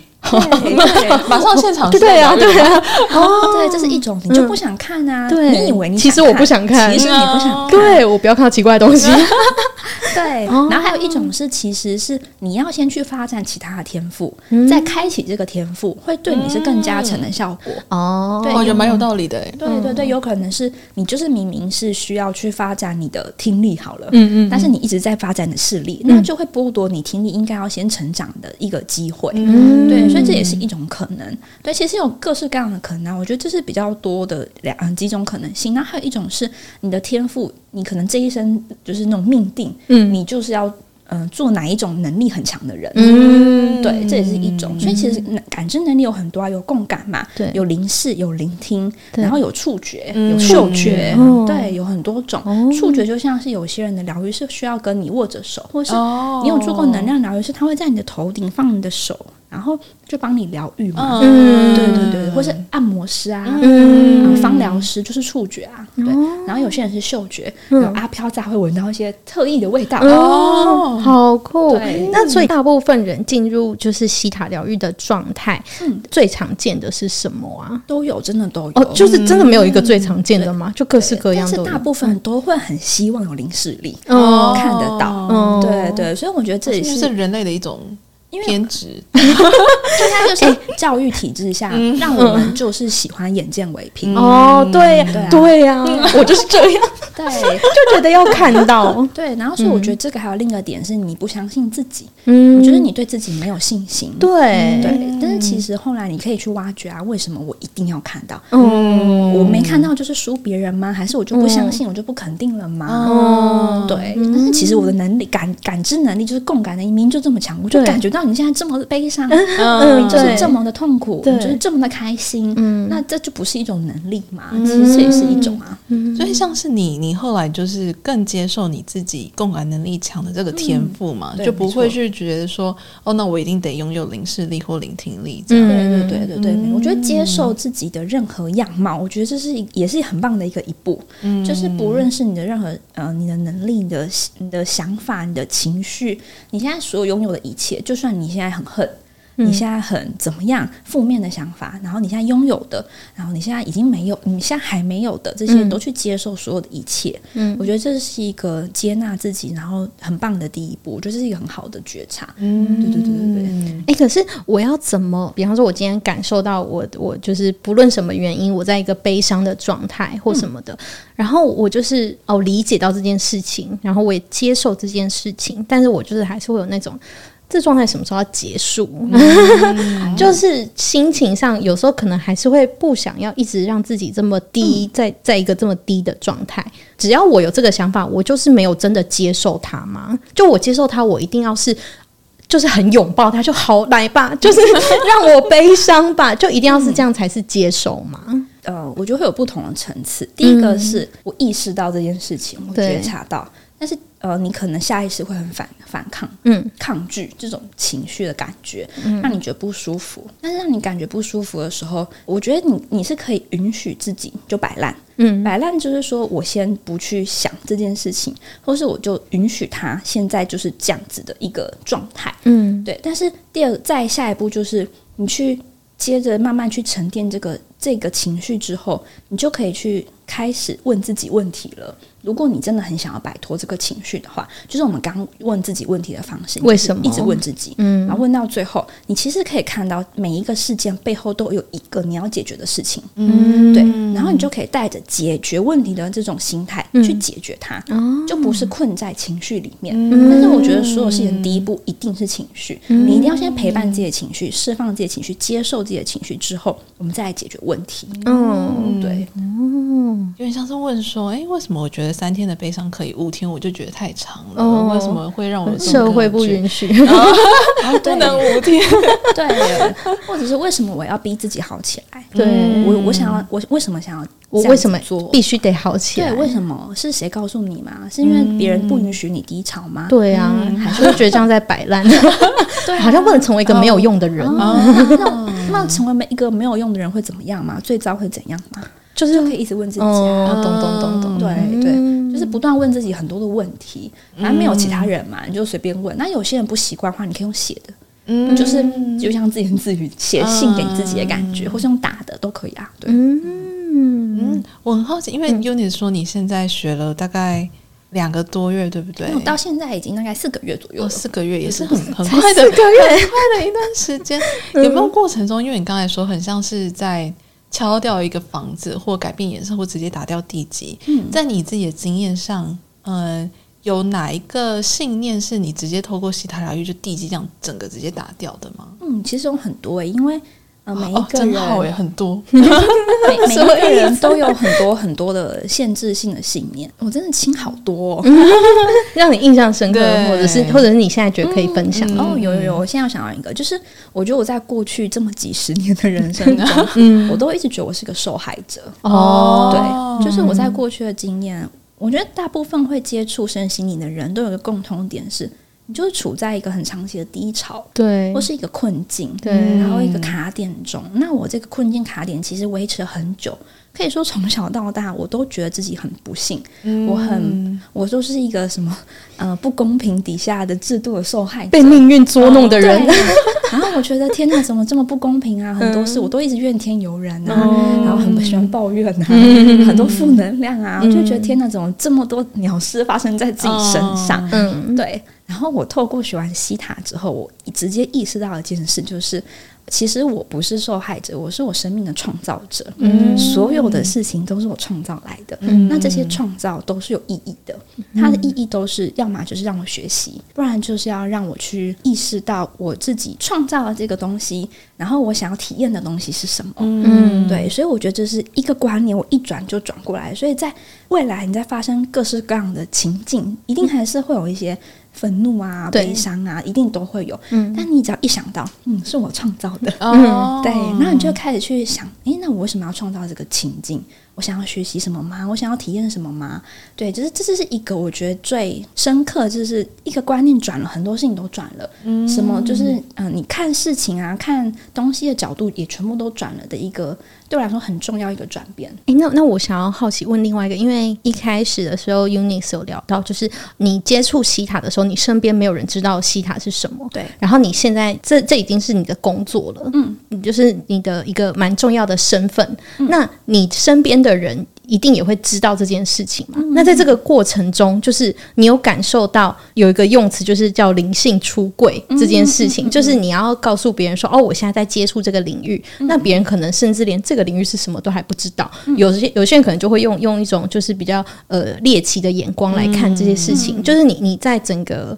马上现场对啊对啊，哦，对，这是一种你就不想看啊，对，你以为你其实我不想看，其实你不想，对我不要看到奇怪的东西。对，然后还有一种是，其实是你要先去发展其他的天赋，嗯、再开启这个天赋，会对你是更加成的效果。哦，对，我觉得蛮有道理的。对对对，有可能是你就是明明是需要去发展你的听力好了，嗯嗯，但是你一直在发展你的视力，嗯、那就会剥夺你听力应该要先成长的一个机会。嗯，对，所以这也是一种可能。对，其实有各式各样的可能，我觉得这是比较多的两几种可能性。那还有一种是你的天赋，你可能这一生就是那种命定，嗯，你就是要。嗯、呃，做哪一种能力很强的人？嗯，对，这也是一种。所以其实感知能力有很多啊，有共感嘛，对，有灵视，有聆听，然后有触觉，嗯、有嗅觉，嗯、对，有很多种。哦、触觉就像是有些人的疗愈是需要跟你握着手，或是你有做过能量疗愈，是他会在你的头顶放你的手。然后就帮你疗愈嘛，嗯，对对对，或是按摩师啊，嗯，芳疗师就是触觉啊，对。然后有些人是嗅觉，有阿飘在会闻到一些特异的味道，哦，好酷。那所以大部分人进入就是西塔疗愈的状态，嗯，最常见的是什么啊？都有，真的都有。哦，就是真的没有一个最常见的吗？就各式各样的。但是大部分都会很希望有灵视力，哦，看得到，对对。所以我觉得这也是人类的一种。偏执，就他就是教育体制下，让我们就是喜欢眼见为凭。哦，对对呀，我就是这样，对，就觉得要看到。对，然后所以我觉得这个还有另一个点是，你不相信自己，嗯，我觉得你对自己没有信心。对对，但是其实后来你可以去挖掘啊，为什么我一定要看到？嗯，我没看到就是输别人吗？还是我就不相信，我就不肯定了吗？哦，对。但是其实我的能力感感知能力就是共感的明明就这么强，我就感觉到。你现在这么的悲伤，嗯，就是这么的痛苦，对，就是这么的开心，嗯，那这就不是一种能力嘛？其实这也是一种啊。所以像是你，你后来就是更接受你自己共感能力强的这个天赋嘛，就不会去觉得说，哦，那我一定得拥有灵视力或聆听力这样。对对对对对，我觉得接受自己的任何样貌，我觉得这是也是很棒的一个一步。嗯，就是不论是你的任何呃，你的能力、你的你的想法、你的情绪，你现在所有拥有的一切，就算。你现在很恨，你现在很怎么样？负面的想法，然后你现在拥有的，然后你现在已经没有，你现在还没有的这些，都去接受所有的一切。嗯，我觉得这是一个接纳自己，然后很棒的第一步，我觉得这是一个很好的觉察。嗯，对对对对对。哎，可是我要怎么？比方说，我今天感受到我，我就是不论什么原因，我在一个悲伤的状态或什么的，嗯、然后我就是哦理解到这件事情，然后我也接受这件事情，但是我就是还是会有那种。这状态什么时候要结束？嗯、就是心情上有时候可能还是会不想要一直让自己这么低，嗯、在在一个这么低的状态。只要我有这个想法，我就是没有真的接受它嘛。就我接受它，我一定要是就是很拥抱它，就好来吧，就是让我悲伤吧，就一定要是这样才是接受嘛。呃，我觉得会有不同的层次。第一个是我意识到这件事情，我觉察到。但是，呃，你可能下意识会很反反抗，嗯，抗拒这种情绪的感觉，嗯，让你觉得不舒服。但是让你感觉不舒服的时候，我觉得你你是可以允许自己就摆烂，嗯，摆烂就是说我先不去想这件事情，或是我就允许他现在就是这样子的一个状态，嗯，对。但是第二，再下一步就是你去接着慢慢去沉淀这个这个情绪之后，你就可以去开始问自己问题了。如果你真的很想要摆脱这个情绪的话，就是我们刚问自己问题的方式。为什么一直问自己？嗯，然后问到最后，你其实可以看到每一个事件背后都有一个你要解决的事情。嗯，对，然后你就可以带着解决问题的这种心态去解决它，就不是困在情绪里面。但是我觉得所有事情的第一步一定是情绪，你一定要先陪伴自己的情绪，释放自己的情绪，接受自己的情绪之后，我们再来解决问题。嗯，对，嗯，有点像是问说，哎，为什么我觉得？三天的悲伤可以，五天我就觉得太长了。哦、为什么会让我社会不允许？不能五天？对，或者是为什么我要逼自己好起来？对，我我想要，我为什么想要？我为什么做必须得好起来？对，为什么？是谁告诉你吗？是因为别人不允许你低潮吗？对啊，还是觉得这样在摆烂？对，好像不能成为一个没有用的人。那那成为一个没有用的人会怎么样吗？最糟会怎样吗？就是可以一直问自己，啊，咚咚咚咚，对对，就是不断问自己很多的问题，反正没有其他人嘛，你就随便问。那有些人不习惯的话，你可以用写的，嗯，就是就像自言自语写信给你自己的感觉，或是用打的都可以啊。对，嗯，我很好奇，因为 Eunice 说你现在学了大概两个多月，对不对？我到现在已经大概四个月左右了，哦，四个月也是很很快的，四个月很快的一段时间。有没有过程中？因为你刚才说很像是在敲掉一个房子，或改变颜色，或直接打掉地基。嗯，在你自己的经验上，呃，有哪一个信念是你直接透过西塔疗愈就地基这样整个直接打掉的吗？嗯，其实有很多诶，因为。呃，每一个人、哦、很多，每每一个人都有很多很多的限制性的信念。我真的亲好多、哦，让你印象深刻，或者是或者是你现在觉得可以分享、嗯嗯、哦。有有有，我现在要想到一个，就是我觉得我在过去这么几十年的人生中，嗯、我都一直觉得我是个受害者。哦，对，就是我在过去的经验，我觉得大部分会接触身心灵的人都有个共同点是。你就是处在一个很长期的低潮，对，或是一个困境，对，然后一个卡点中。那我这个困境卡点其实维持了很久。可以说从小到大，我都觉得自己很不幸，嗯、我很，我就是一个什么 呃不公平底下的制度的受害者，被命运捉弄的人。哦、然后我觉得天哪，怎么这么不公平啊？很多事我都一直怨天尤人啊，嗯、然后很不喜欢抱怨啊，嗯、很多负能量啊，嗯、我就觉得天哪，怎么这么多鸟事发生在自己身上？嗯，对。然后我透过学完西塔之后，我直接意识到一件事，就是。其实我不是受害者，我是我生命的创造者。嗯，所有的事情都是我创造来的。嗯，那这些创造都是有意义的。它的意义都是要么就是让我学习，不然就是要让我去意识到我自己创造了这个东西，然后我想要体验的东西是什么。嗯，对，所以我觉得这是一个观念，我一转就转过来。所以在未来，你在发生各式各样的情境，一定还是会有一些。愤怒啊，悲伤啊，一定都会有。嗯，但你只要一想到，嗯，是我创造的，嗯，对，然后你就开始去想，诶，那我为什么要创造这个情境？我想要学习什么吗？我想要体验什么吗？对，就是这是一个我觉得最深刻，就是一个观念转了，很多事情都转了。嗯，什么就是嗯、呃，你看事情啊，看东西的角度也全部都转了的一个，对我来说很重要一个转变。诶，那那我想要好奇问另外一个，因为一开始的时候，Eunice 有聊到，就是你接触西塔的时候，你身边没有人知道西塔是什么。对，然后你现在这这已经是你的工作了，嗯，你就是你的一个蛮重要的身份。嗯、那你身边的。人一定也会知道这件事情嘛？嗯、那在这个过程中，就是你有感受到有一个用词，就是叫灵性出柜这件事情，嗯、就是你要告诉别人说：“哦，我现在在接触这个领域。嗯”那别人可能甚至连这个领域是什么都还不知道。嗯、有些有些人可能就会用用一种就是比较呃猎奇的眼光来看这些事情。嗯、就是你你在整个。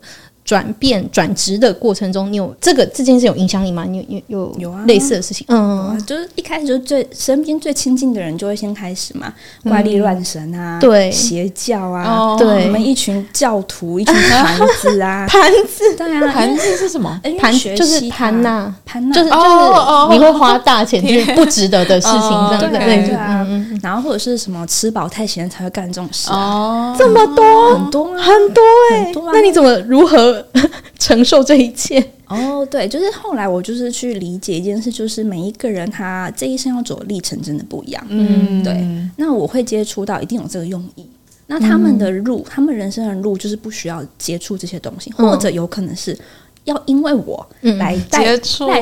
转变转职的过程中，你有这个这件事有影响你吗？你有有有类似的事情？啊、嗯，就是一开始就最身边最亲近的人就会先开始嘛，嗯、怪力乱神啊，对，邪教啊，哦、对，我们一群教徒，一群盘子啊，盘子，对啊，盘子是什么？盘就是盘呐，盘呐，就是就是你会花大钱去 不值得的事情，这样对对啊，然后或者是什么吃饱太闲才会干这种事。哦，这么多？很多很多哎，那你怎么如何？承受这一切哦，对，就是后来我就是去理解一件事，就是每一个人他这一生要走的历程真的不一样，嗯，对。那我会接触到，一定有这个用意。那他们的路，嗯、他们人生的路，就是不需要接触这些东西，或者有可能是要因为我来带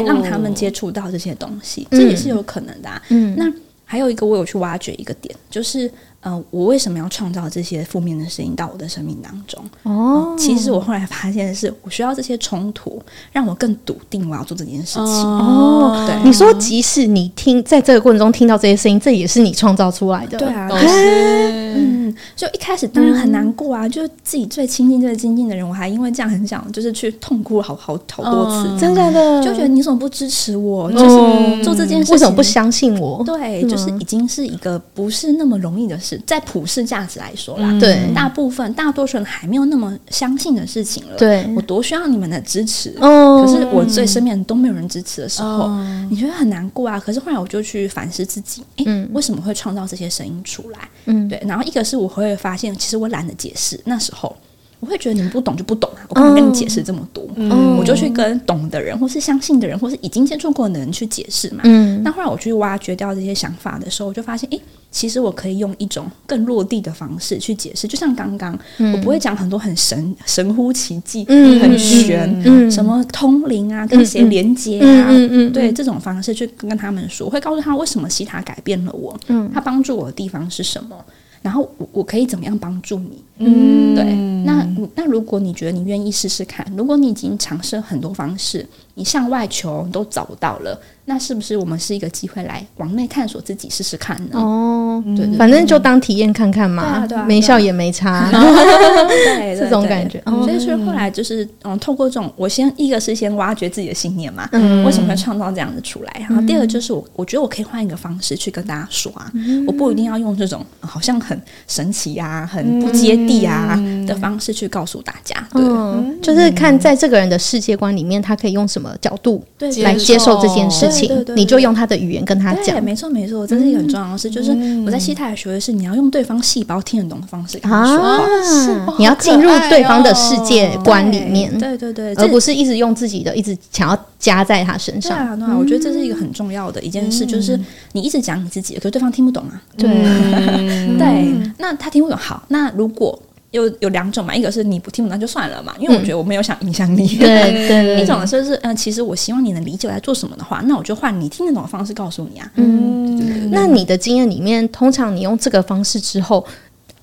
让他们接触到这些东西，嗯、这也是有可能的、啊。嗯，那还有一个，我有去挖掘一个点，就是。呃，我为什么要创造这些负面的声音到我的生命当中？哦、呃，其实我后来发现的是，我需要这些冲突，让我更笃定我要做这件事情。哦，对，你说即使你听在这个过程中听到这些声音，这也是你创造出来的。对啊，是嗯，就一开始当然很难过啊，嗯、就自己最亲近、最亲近的人，我还因为这样很想就是去痛哭好好好多次，嗯、真的，就觉得你怎么不支持我？就是做这件事情，为什么不相信我？对，就是已经是一个不是那么容易的事。在普世价值来说啦，对大部分大多数人还没有那么相信的事情了。对，我多需要你们的支持。哦，可是我最身边都没有人支持的时候，哦、你觉得很难过啊。可是后来我就去反思自己，诶，嗯、为什么会创造这些声音出来？嗯，对。然后一个是我会发现，其实我懒得解释。那时候我会觉得你们不懂就不懂啊，我干嘛跟你解释这么多？嗯，我就去跟懂的人，或是相信的人，或是已经接触过的人去解释嘛。嗯，那后来我去挖掘掉这些想法的时候，我就发现，诶。其实我可以用一种更落地的方式去解释，就像刚刚，嗯、我不会讲很多很神 神乎其技、嗯、很玄，嗯、什么通灵啊，跟谁连接啊，嗯嗯、对这种方式去跟他们说，我会告诉他为什么西塔改变了我，嗯、他帮助我的地方是什么。然后我我可以怎么样帮助你？嗯，对，那那如果你觉得你愿意试试看，如果你已经尝试很多方式，你向外求都找不到了，那是不是我们是一个机会来往内探索自己试试看呢？哦，对反正就当体验看看嘛，没效也没差，对，这种感觉。所以说后来就是嗯，透过这种，我先一个是先挖掘自己的信念嘛，嗯为什么会创造这样的出来？然后第二个就是我我觉得我可以换一个方式去跟大家说啊，我不一定要用这种好像很神奇呀、很不接地啊的方式去告诉大家。对，嗯，就是看在这个人的世界观里面，他可以用什么角度对来接受这件事情你就用他的语言跟他，讲。没错没错，这是一个很重要的事，就是我在西塔学的是你要用对方细胞听得懂的方式跟他说你要进入对方的世界观里面，对对对，而不是一直用自己的，一直想要加在他身上。对啊，对啊，我觉得这是一个很重要的一件事，就是你一直讲你自己，可是对方听不懂啊。对，对，那他听不懂。好，那如果有有两种嘛，一个是你不听不懂就算了嘛，因为我觉得我没有想影响你。对 对，一种就是嗯，其实我希望你能理解我在做什么的话，那我就换你听得懂的方式告诉你啊。嗯，那你的经验里面，通常你用这个方式之后，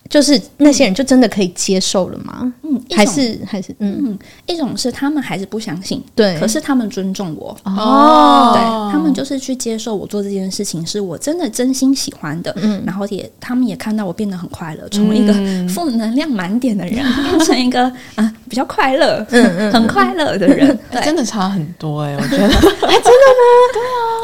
就是那些人就真的可以接受了吗？嗯，还是还是嗯。嗯，一种是他们还是不相信，对，可是他们尊重我，哦，对他们就是去接受我做这件事情是我真的真心喜欢的，嗯，然后也他们也看到我变得很快乐，从一个负能量满点的人变成一个啊比较快乐，嗯嗯，很快乐的人，对，真的差很多哎，我觉得，哎，真的吗？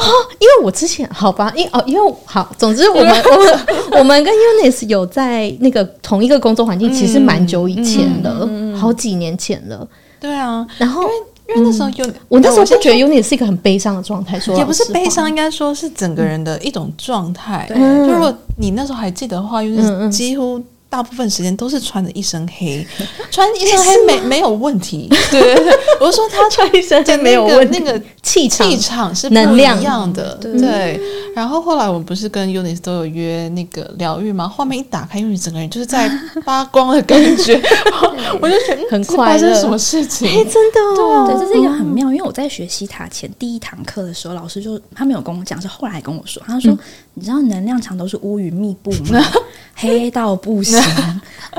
对啊，因为我之前好吧，因哦，因为好，总之我们我们我们跟 Eunice 有在那个同一个工作环境，其实蛮久以前的。好几年前了，对啊，然后因为因为那时候有我那时候就觉得 Eunice 是一个很悲伤的状态，说也不是悲伤，应该说是整个人的一种状态。就如果你那时候还记得的话，就是几乎大部分时间都是穿着一身黑，穿一身黑没没有问题。对对对，我是说他穿一身黑没有问题，那个气场气场是能量一样的。对。然后后来我们不是跟 Eunice 都有约那个疗愈吗？画面一打开，Eunice 整个人就是在发光的感觉，我就觉得很快乐。发生什么事情？哎，真的哦，对，这是一个很妙。因为我在学西塔前第一堂课的时候，老师就他没有跟我讲，是后来跟我说，他说：“你知道能量场都是乌云密布吗？黑到不行。”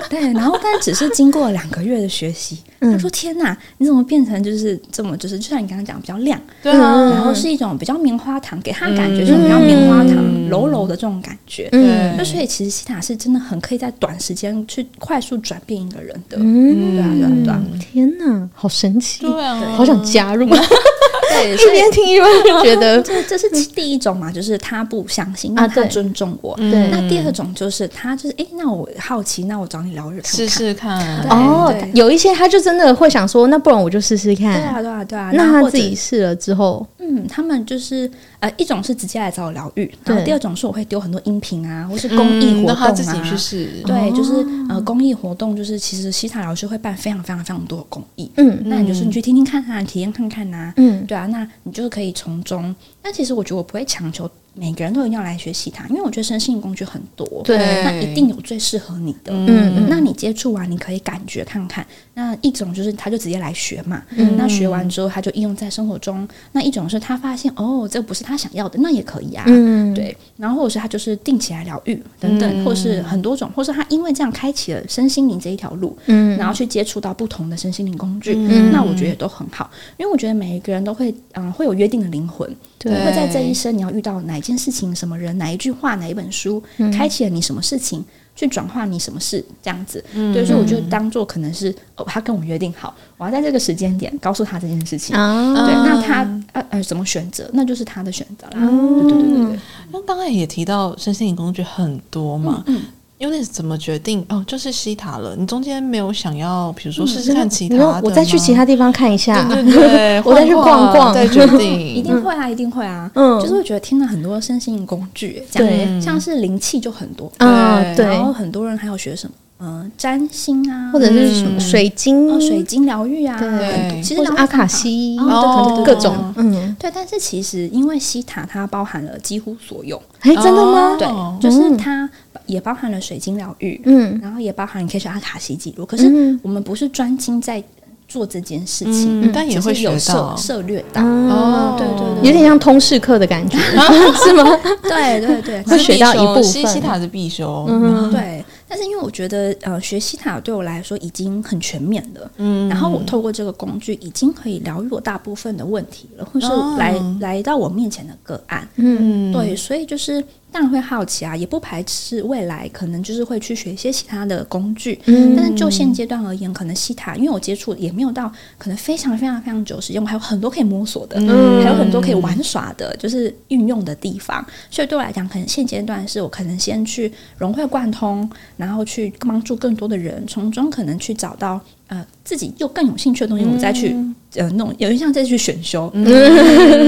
对，然后但只是经过两个月的学习，他说：“天哪，你怎么变成就是这么就是就像你刚刚讲比较亮，对啊，然后是一种比较棉花糖，给他感觉就是比较。”棉花糖柔柔的这种感觉，嗯，就所以其实西塔是真的很可以在短时间去快速转变一个人的，嗯，对啊，对啊，对啊，天哪，好神奇，对啊，好想加入，对，一边听一边就觉得 这这是第一种嘛，就是他不相信，那他尊重我，对，那第二种就是他就是哎，那我好奇，那我找你聊聊试试看，哦，有一些他就真的会想说，那不然我就试试看，对啊，对啊，对啊，那他自己试了之后，嗯，他们就是呃，一种是直接来找我疗愈，然后第二种是我会丢很多音频啊，或是公益活动啊，他自己去试，对，就是呃，公益活动就是其实西塔老师会办非常非常非常多的公益，嗯，那你就是你去听听看啊，体验看看呐，嗯，对啊，那你就可以从中。那其实我觉得我不会强求每个人都一定要来学习它，因为我觉得身心工具很多，对，那一定有最适合你的，嗯，那你接触完，你可以感觉看看。那一种就是他就直接来学嘛，嗯，那学完之后他就应用在生活中。那一种是他发现哦，这不是他想要的，那也可以啊，嗯，对。然后或者是他就是定起来疗愈等等，或是很多种，或是他因为这样开启了身心灵这一条路，嗯，然后去接触到不同的身心灵工具，嗯，那我觉得也都很好，因为我觉得每一个人都会嗯会有约定的灵魂，对，会在这一生你要遇到哪一件事情、什么人、哪一句话、哪一本书，开启了你什么事情。去转化你什么事这样子，嗯、对，所以我就当做可能是哦，他跟我约定好，我要在这个时间点告诉他这件事情，哦、对，那他呃呃怎么选择，那就是他的选择啦。嗯、对对对对对。那刚才也提到身心灵工具很多嘛。嗯嗯因为怎么决定哦？就是西塔了。你中间没有想要，比如说试试看其他的，我再去其他地方看一下，对对对，我再去逛逛，再决定。一定会啊，一定会啊。嗯，就是会觉得听了很多身心工具，对，像是灵气就很多，嗯，对。然后很多人还有学什么，嗯，占星啊，或者是什么水晶、水晶疗愈啊，对，其实阿卡西，哦，各种，嗯，对。但是其实因为西塔它包含了几乎所有，哎，真的吗？对，就是它。也包含了水晶疗愈，嗯，然后也包含你可以学阿卡西记录。可是我们不是专精在做这件事情，但也会有涉涉略到。哦，对对对，有点像通识课的感觉，是吗？对对对，会学到一部分。西塔的必修，对。但是因为我觉得，呃，学西塔对我来说已经很全面了，嗯，然后我透过这个工具已经可以疗愈我大部分的问题了，或是来、哦、来到我面前的个案，嗯，对，所以就是。当然会好奇啊，也不排斥未来可能就是会去学一些其他的工具。嗯，但是就现阶段而言，可能西塔，因为我接触也没有到可能非常非常非常久时间，我还有很多可以摸索的，嗯，还有很多可以玩耍的，就是运用的地方。所以对我来讲，可能现阶段是我可能先去融会贯通，然后去帮助更多的人，从中可能去找到。呃，自己又更有兴趣的东西，我再去、嗯、呃弄，有点像再去选修，嗯，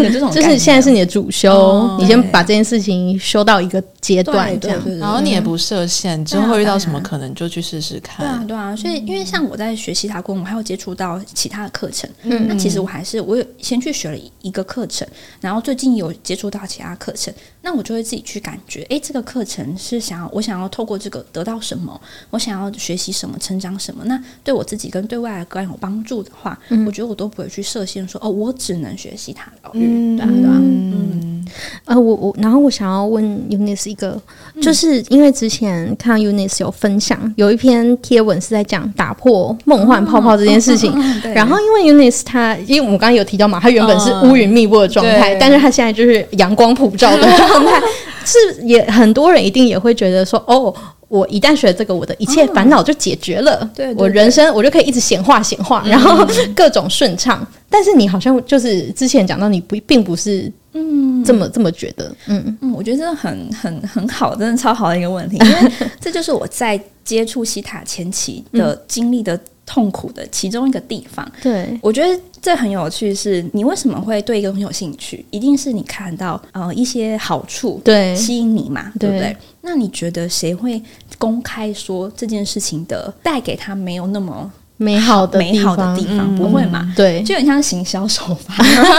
有这种 就是现在是你的主修，哦、你先把这件事情修到一个阶段，这样，然后你也不设限，之后会遇到什么可能就去试试看。对啊，对啊，所以因为像我在学习他过，我还有接触到其他的课程，嗯，那其实我还是我有先去学了一个课程，然后最近有接触到其他课程，那我就会自己去感觉，诶，这个课程是想要我想要透过这个得到什么，我想要学习什么，成长什么，那对我自己。跟对外的个案有帮助的话，嗯，我觉得我都不会去设限说，说哦，我只能学习塔疗愈，嗯，对啊，对啊，嗯，呃，我我，然后我想要问 Eunice 一个，就是因为之前看到 Eunice 有分享有一篇贴文是在讲打破梦幻泡泡这件事情，哦，然后因为 Eunice 他，因为我们刚刚有提到嘛，他原本是乌云密布的状态，但是他现在就是阳光普照的状态，是也很多人一定也会觉得说，哦。我一旦学这个，我的一切烦恼就解决了。哦、对，对，对，我人生我就可以一直显化显化，然后 各种顺畅。嗯、但是你好像就是之前讲到，你不并不是嗯这么这么觉得。嗯嗯，我觉得真的很很很好，真的超好的一个问题，因为 这就是我在接触西塔前期的经历的痛苦的其中一个地方。对，我觉得这很有趣是，是你为什么会对一个东西有兴趣？一定是你看到呃一些好处，对，吸引你嘛，对，对不对？那你觉得谁会公开说这件事情的带给他没有那么美好的美好的地方？不会嘛？对，就很像行销手法。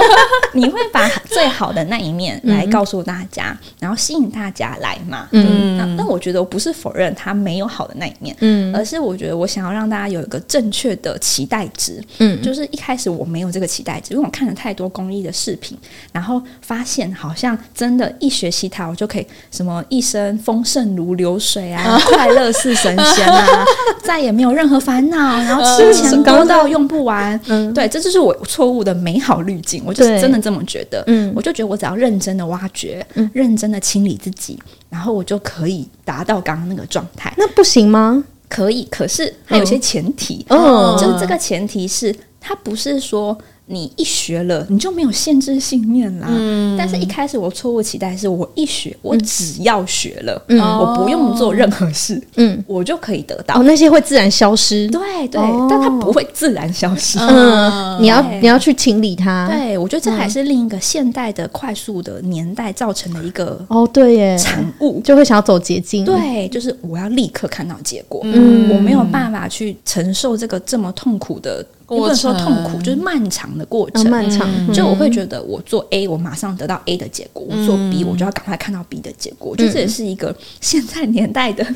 你会把最好的那一面来告诉大家，然后吸引大家来嘛？嗯，那那我觉得我不是否认他没有好的那一面，嗯，而是我觉得我想要让大家有一个正确的期待值，嗯，就是一开始我没有这个期待值，因为我看了太多公益的视频，然后发现好像真的，一学习它我就可以什么一生丰盛如流水啊，快乐似神仙啊，再也没有任何烦恼，然后吃钱多到用不完，嗯，对，这就是我错误的美好滤镜，我就是真的这么觉得，嗯，我就觉得我只要认真的挖掘，嗯，认真的清理自己，然后我就可以达到刚刚那个状态。那不行吗？可以，可是还有些前提，嗯，就是这个前提是，它不是说。你一学了，你就没有限制信念啦。嗯，但是一开始我错误期待是我一学，我只要学了，嗯，我不用做任何事，嗯，我就可以得到。哦，那些会自然消失。对对，但它不会自然消失。嗯，你要你要去清理它。对，我觉得这还是另一个现代的快速的年代造成的一个哦，对耶，产物就会想要走捷径。对，就是我要立刻看到结果。嗯，我没有办法去承受这个这么痛苦的。不能说痛苦，就是漫长的过程。漫长，就我会觉得，我做 A，我马上得到 A 的结果；我做 B，我就要赶快看到 B 的结果。我觉得这也是一个现在年代的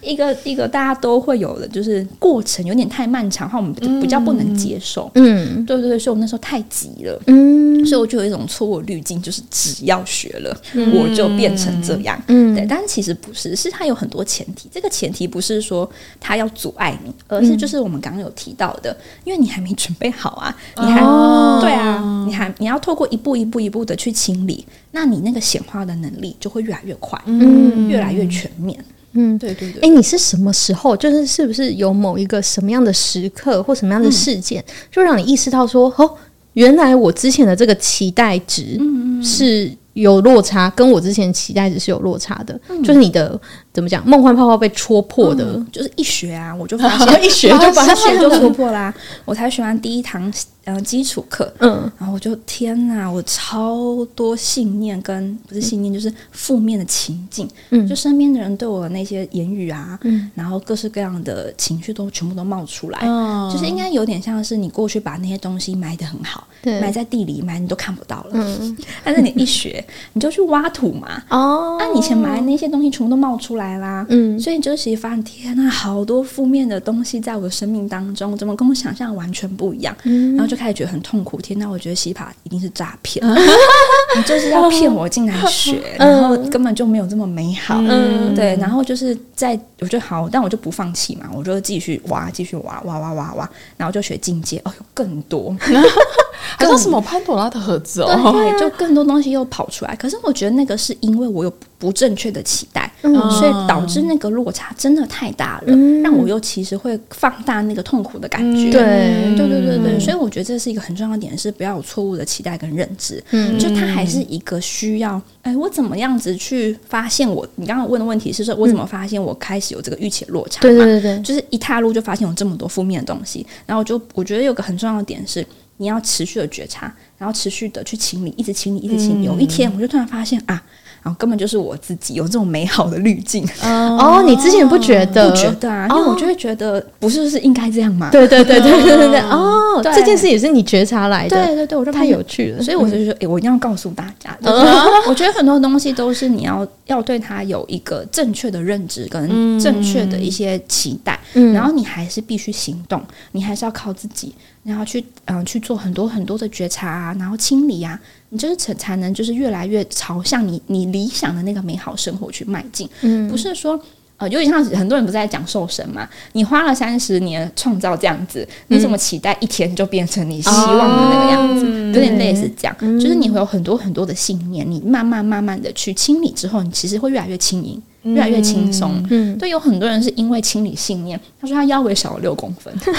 一个一个大家都会有的，就是过程有点太漫长，话我们比较不能接受。嗯，对对对，所以我那时候太急了。嗯，所以我就有一种错误滤镜，就是只要学了，我就变成这样。嗯，对，但是其实不是，是它有很多前提。这个前提不是说它要阻碍你，而是就是我们刚刚有提到的，因为你还没。没准备好啊！你还、哦、对啊，你还你要透过一步一步一步的去清理，那你那个显化的能力就会越来越快，嗯，越来越全面，嗯，对对对。哎，你是什么时候？就是是不是有某一个什么样的时刻或什么样的事件，嗯、就让你意识到说，哦，原来我之前的这个期待值是有落差，跟我之前期待值是有落差的，嗯、就是你的。怎么讲？梦幻泡泡被戳破的，嗯、就是一学啊，我就发现 一学就 把它学就戳破啦、啊。我才学完第一堂呃基础课，嗯，然后我就天哪，我超多信念跟不是信念，就是负面的情境，嗯，就身边的人对我的那些言语啊，嗯，然后各式各样的情绪都全部都冒出来，嗯，就是应该有点像是你过去把那些东西埋得很好，对，埋在地里埋你都看不到了，嗯，但是你一学，你就去挖土嘛，哦，那、啊、你以前埋的那些东西全部都冒出来。来啦。嗯，所以就其实发现，天呐，好多负面的东西在我的生命当中，怎么跟我想象完全不一样？嗯然后就开始觉得很痛苦。天呐，我觉得西塔一定是诈骗，你就是要骗我进来学，然后根本就没有这么美好。嗯对，然后就是在我就好，但我就不放弃嘛，我就继续挖，继续挖，挖挖挖挖，然后就学进阶，哦，更多。还有什么潘朵拉的盒子哦？对，就更多东西又跑出来。可是我觉得那个是因为我有不正确的期待，嗯所以导致那个落差真的太大了，嗯让我又其实会放大那个痛苦的感觉。对对对对对，所以我觉得这是一个很重要的点，是不要有错误的期待跟认知。嗯就它还是一个需要，哎，我怎么样子去发现我？你刚刚问的问题是说，我怎么发现我开始有这个预期落差？对对对对，就是一踏入就发现有这么多负面的东西，然后就我觉得有个很重要的点是，你要持续的觉察，然后持续的去清理，一直清理，一直清理。有一天我就突然发现啊，然后根本就是我自己有这种美好的滤镜，哦，你之前不觉得？不觉得啊？因为我就会觉得不是是应该这样嘛？对对对对对对对，哦，对。这件事也是你觉察来的，对对对，我就发太有趣了，所以我就说，诶，我一定要告诉大家，就是我觉得很多东西都是你要要对它有一个正确的认知跟正确的一些期待，嗯。然后你还是必须行动，你还是要靠自己，然后去嗯、呃去做很多很多的觉察啊，然后清理啊，你就是才才能就是越来越朝向你你理想的那个美好生活去迈进，嗯不是说。呃，有点像很多人不是在讲瘦身嘛？你花了三十年创造这样子，你怎么期待一天就变成你希望的那个样子？哦有点类似这样，就是你会有很多很多的信念，你慢慢慢慢的去清理之后，你其实会越来越轻盈，越来越轻松。嗯，对，有很多人是因为清理信念，他说他腰围少了六公分，好夸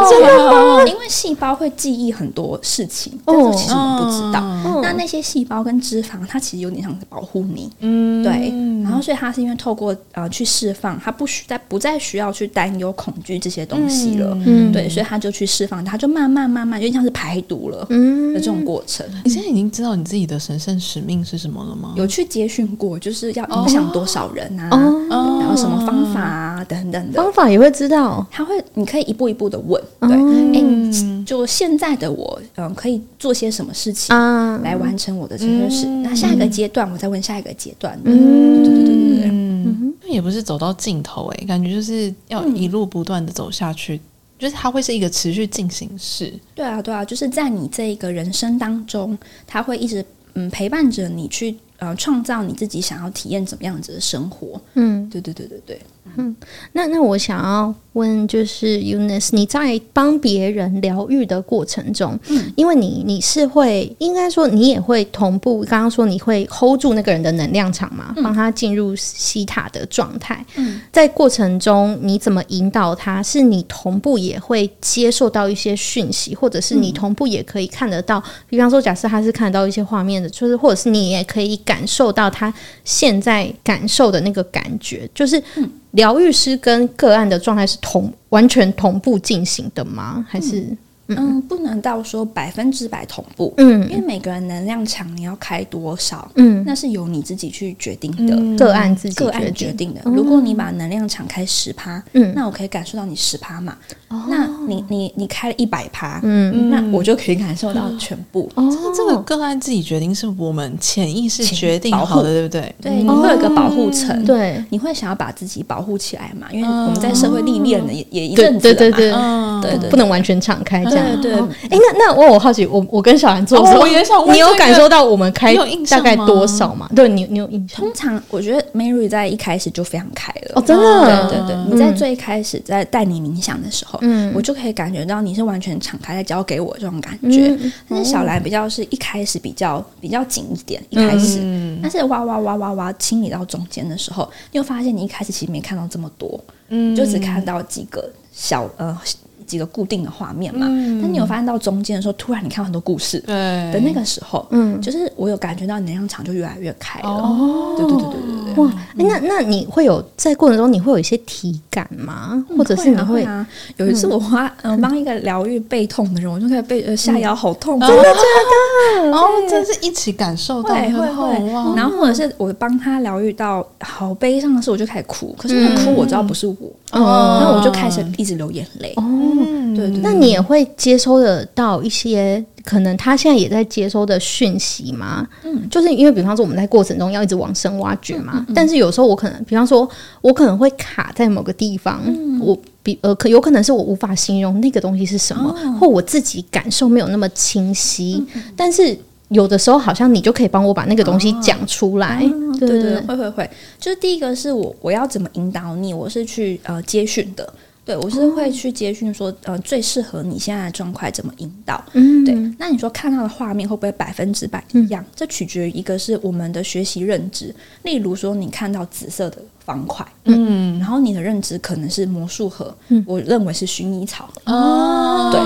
张 真的吗？因为细胞会记忆很多事情，但是其实我们不知道。哦那那些细胞跟脂肪，它其实有点像是保护你，嗯，对。然后所以它是因为透过呃去释放，它不需再不再需要去担忧恐惧这些东西了，嗯对，所以他就去释放，它就慢慢慢慢，有点像是排毒了嗯的这种过程。你现在已经知道你自己的神圣使命是什么了吗？有去接训过，就是要影响多少人啊，哦，然后什么方法啊等等的。方法也会知道，他会，你可以一步一步的问，对，哎、嗯你就现在的我，嗯、可以做些什么事情啊，来完成我的这件事？那下一个阶段，我再问下一个阶段。嗯。对对对对对，嗯，那也不是走到尽头哎、感觉就是要一路不断的走下去，就是它会是一个持续进行式。对啊，对啊，就是在你这一个人生当中，它会一直嗯陪伴着你去呃创造你自己想要体验怎么样子的生活。嗯，对对对对对。那那我想要问，就是 Eunice，你在帮别人疗愈的过程中，嗯，因为你你是会，应该说你也会同步，刚刚说你会 hold 住那个人的能量场嘛，帮他进入西塔的状态。嗯，在过程中你怎么引导他？是你同步也会接受到一些讯息，或者是你同步也可以看得到，比方说，假设他是看得到一些画面的，就是或者是你也可以感受到他现在感受的那个感觉，就是。疗愈师跟个案的状态是同完全同步进行的吗？还是，不能到说百分之百同步，嗯因为每个人能量场你要开多少，嗯那是由你自己去决定的。个案自己个案决定？的。如果你把能量场开十趴，嗯那我可以感受到你十趴嘛。那你你你开了一百趴，嗯那我就可以感受到全部。哦这个个案自己决定是我们潜意识决定好的，对不对？对，你会有一个保护层，对你会想要把自己保护起来嘛？因为我们在社会历练了也也一阵子对对对了嘛。对，嗯，对对不能完全敞开这样。对对。哦。哎，那那我我好奇，我我跟小兰做的时候，哦我也想问你有感受到我们开大概多少吗？对你你有印象？通常我觉得 Mary 在一开始就非常开了哦，真的，对对对，你在最开始在带你冥想的时候，嗯。我就可以感觉到你是完全敞开在交给我这种感觉。嗯但是小兰比较是一开始比较比较紧一点，一开始，嗯。但是哇哇哇哇哇清理到中间的时候，你会发现你一开始其实没看到这么多，嗯。就只看到几个小呃几个固定的画面嘛。嗯但你有发现到中间的时候，突然你看到很多故事对的那个时候，嗯就是我有感觉到能量场就越来越开了。哦对对对对对对。哇，哎那那你会有在过程中你会有一些体感吗？或者是你会？有一次我花嗯帮一个疗愈背痛的人，我就开始背呃下腰好痛，真的真的？然后真是一起感受到会会会然后或者是我帮他疗愈到好悲伤的时候，我就开始哭。可是那哭我知道不是我，哦然后我就开始一直流眼泪。哦，嗯对对，那你也会接收得到一些可能他现在也在接收的讯息吗，嗯，就是因为比方说我们在过程中要一直往深挖掘嘛，嗯嗯嗯、但是有时候我可能，比方说我可能会卡在某个地方，嗯、我比呃可有可能是我无法形容那个东西是什么，哦、或我自己感受没有那么清晰，嗯嗯、但是有的时候好像你就可以帮我把那个东西讲出来，哦、对对。对，会会会，就是第一个是我我要怎么引导你，我是去呃接讯的。对，我是会去接讯说，呃，最适合你现在的状况怎么引导？嗯，对。那你说看到的画面会不会百分之百一样？嗯、这取决于一个是我们的学习认知，例如说你看到紫色的。方块，嗯，然后你的认知可能是魔术盒，嗯，我认为是薰衣草，哦，对，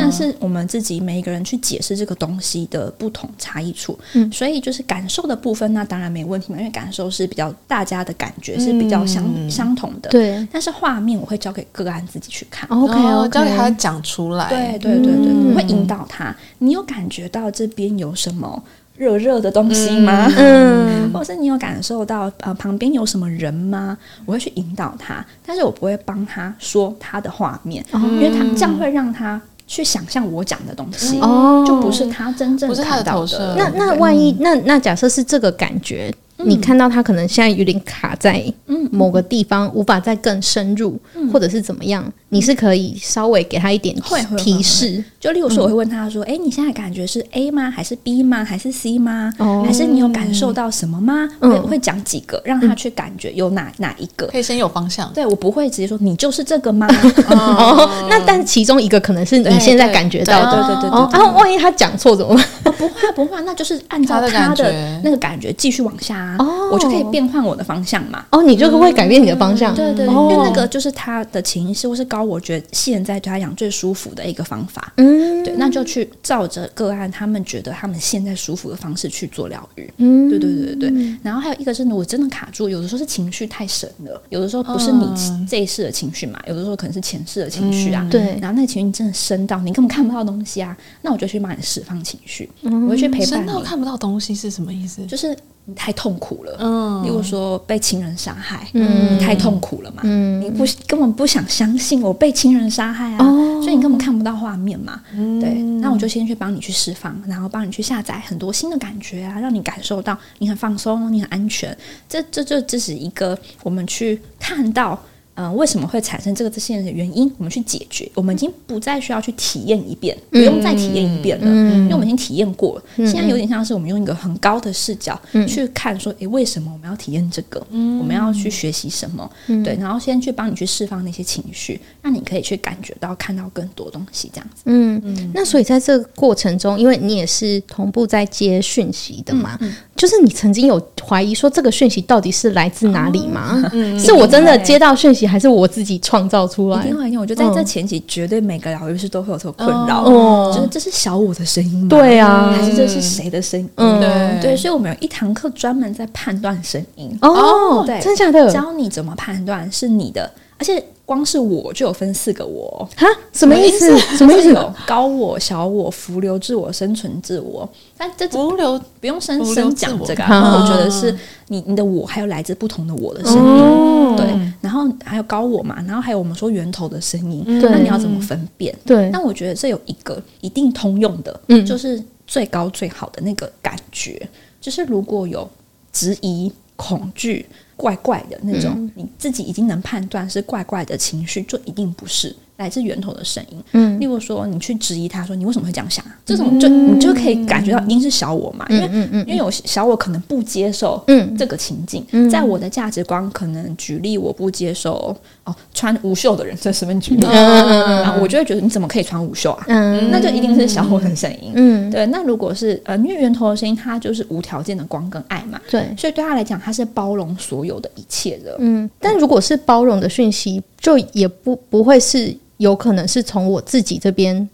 那是我们自己每一个人去解释这个东西的不同差异处，嗯，所以就是感受的部分，那当然没问题嘛，因为感受是比较大家的感觉是比较相、嗯、相同的，对，但是画面我会交给个案自己去看，OK，我交给他讲出来，对对对对，嗯、我会引导他，你有感觉到这边有什么？热热的东西吗？嗯，或者是你有感受到呃旁边有什么人吗？我会去引导他，但是我不会帮他说他的画面，嗯、因为他这样会让他去想象我讲的东西，就不是他真正看到的。的那那万一那那假设是这个感觉。你看到他可能现在有点卡在某个地方，无法再更深入，或者是怎么样？你是可以稍微给他一点提示。就例如说，我会问他说：“哎，你现在感觉是 A 吗？还是 B 吗？还是 C 吗？还是你有感受到什么吗？”我会讲几个，让他去感觉有哪哪一个，可以先有方向。对，我不会直接说你就是这个吗？哦，那但其中一个可能是你现在感觉到的，对对对对。然后万一他讲错怎么办？不会不会，那就是按照他的那个感觉继续往下。哦，我就可以变换我的方向嘛。哦，你就会改变你的方向。对对，因为那个就是他的情绪，或是高，我觉得现在对他讲最舒服的一个方法。嗯，对，那就去照着个案，他们觉得他们现在舒服的方式去做疗愈。嗯，对对对对对。然后还有一个是，我真的卡住，有的时候是情绪太深了，有的时候不是你这一世的情绪嘛，有的时候可能是前世的情绪啊。对。然后那个情绪你真的深到你根本看不到东西啊，那我就去帮你释放情绪。我会去陪伴你。深到看不到东西是什么意思？就是。你太痛苦了，嗯，例如说被亲人杀害，嗯，你太痛苦了嘛，嗯，你不根本不想相信我被亲人杀害啊，哦，所以你根本看不到画面嘛，嗯，对，那我就先去帮你去释放，然后帮你去下载很多新的感觉啊，让你感受到你很放松，你很安全，这这这这是一个我们去看到。嗯，为什么会产生这个这些的原因？我们去解决，我们已经不再需要去体验一遍，不用再体验一遍了，嗯、因为我们已经体验过了。嗯、现在有点像是我们用一个很高的视角去看，说，诶，为什么我们要体验这个？嗯、我们要去学习什么？嗯、对，然后先去帮你去释放那些情绪，让你可以去感觉到、看到更多东西，这样子。嗯嗯。那所以在这个过程中，因为你也是同步在接讯息的嘛，嗯嗯、就是你曾经有怀疑说这个讯息到底是来自哪里吗？哦嗯、是我真的接到讯息？还是我自己创造出来？一定会，因为我觉得在这前期，绝对每个疗愈师都会有这个困扰。哦，就是这是小我的声音吗？对啊，还是这是谁的声音？嗯，对对。所以我们有一堂课专门在判断声音。哦，对，真假的？教你怎么判断是你的，而且。光是我就有分四个我哈，什么意思？什么意思？有高我、小我、浮流自我、生存自我。但这浮流不用深深讲这个，我觉得是你你的我还有来自不同的我的声音，对。然后还有高我嘛，然后还有我们说源头的声音，那你要怎么分辨？对。那我觉得这有一个一定通用的，嗯，就是最高最好的那个感觉，就是如果有质疑、恐惧。怪怪的那种，嗯、你自己已经能判断是怪怪的情绪，就一定不是。来自源头的声音，嗯，例如说你去质疑他说，你为什么会这样想啊？这种就你就可以感觉到一定是小我嘛，因为因为有小我可能不接受这个情境，在我的价值观可能举例我不接受哦穿无袖的人，在身边举例，然后我就会觉得你怎么可以穿无袖啊？嗯，那就一定是小我的声音，嗯，对。那如果是呃，因为源头的声音，它就是无条件的光跟爱嘛，对，所以对他来讲，他是包容所有的一切的，嗯。但如果是包容的讯息，就也不不会是。有可能是从我自己这边，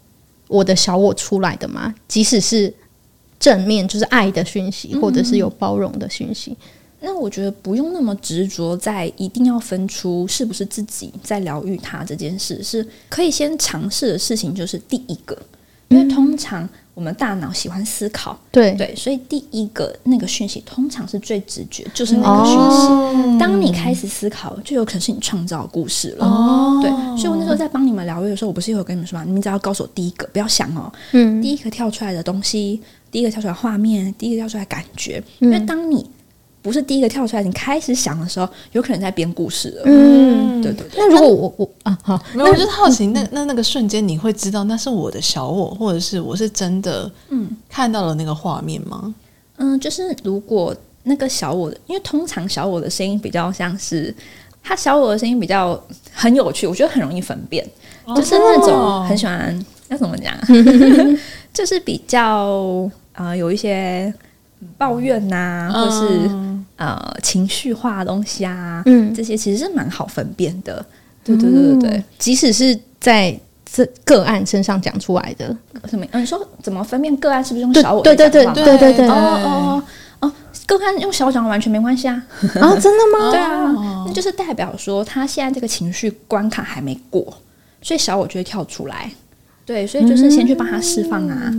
我的小我出来的嘛？即使是正面，就是爱的讯息，或者是有包容的讯息。嗯，那我觉得不用那么执着在一定要分出是不是自己在疗愈他这件事，是可以先尝试的事情。就是第一个，因为通常我们大脑喜欢思考，对对，所以第一个那个讯息通常是最直觉，就是那个讯息。哦当你开始思考，就有可能是你创造故事了。哦对，所以我那时候在帮你们疗愈的时候，我不是有跟你们说吗？你们只要告诉我第一个，不要想哦，嗯第一个跳出来的东西，第一个跳出来画面，第一个跳出来感觉，因为当你不是第一个跳出来，你开始想的时候，有可能在编故事了。嗯，对对对。那如果我我啊好，没有，我就是好奇，那那那个瞬间，你会知道那是我的小我，或者是我是真的嗯。看到了那个画面吗？嗯，就是如果那个小我的，因为通常小我的声音比较像是，他小我的声音比较很有趣，我觉得很容易分辨，就是那种很喜欢要怎么讲，就是比较呃有一些抱怨呐、啊，或是、呃情绪化的东西啊，嗯这些其实是蛮好分辨的。对对对对对，即使是在这个案身上讲出来的，什么？嗯，你说怎么分辨个案是不是用小我对对对在讲话吗对对对哦哦哦哦，个案用小我讲完全没关系啊。啊，真的吗？对啊，那就是代表说他现在这个情绪关卡还没过，所以小我就会跳出来。对，所以就是先去帮他释放啊。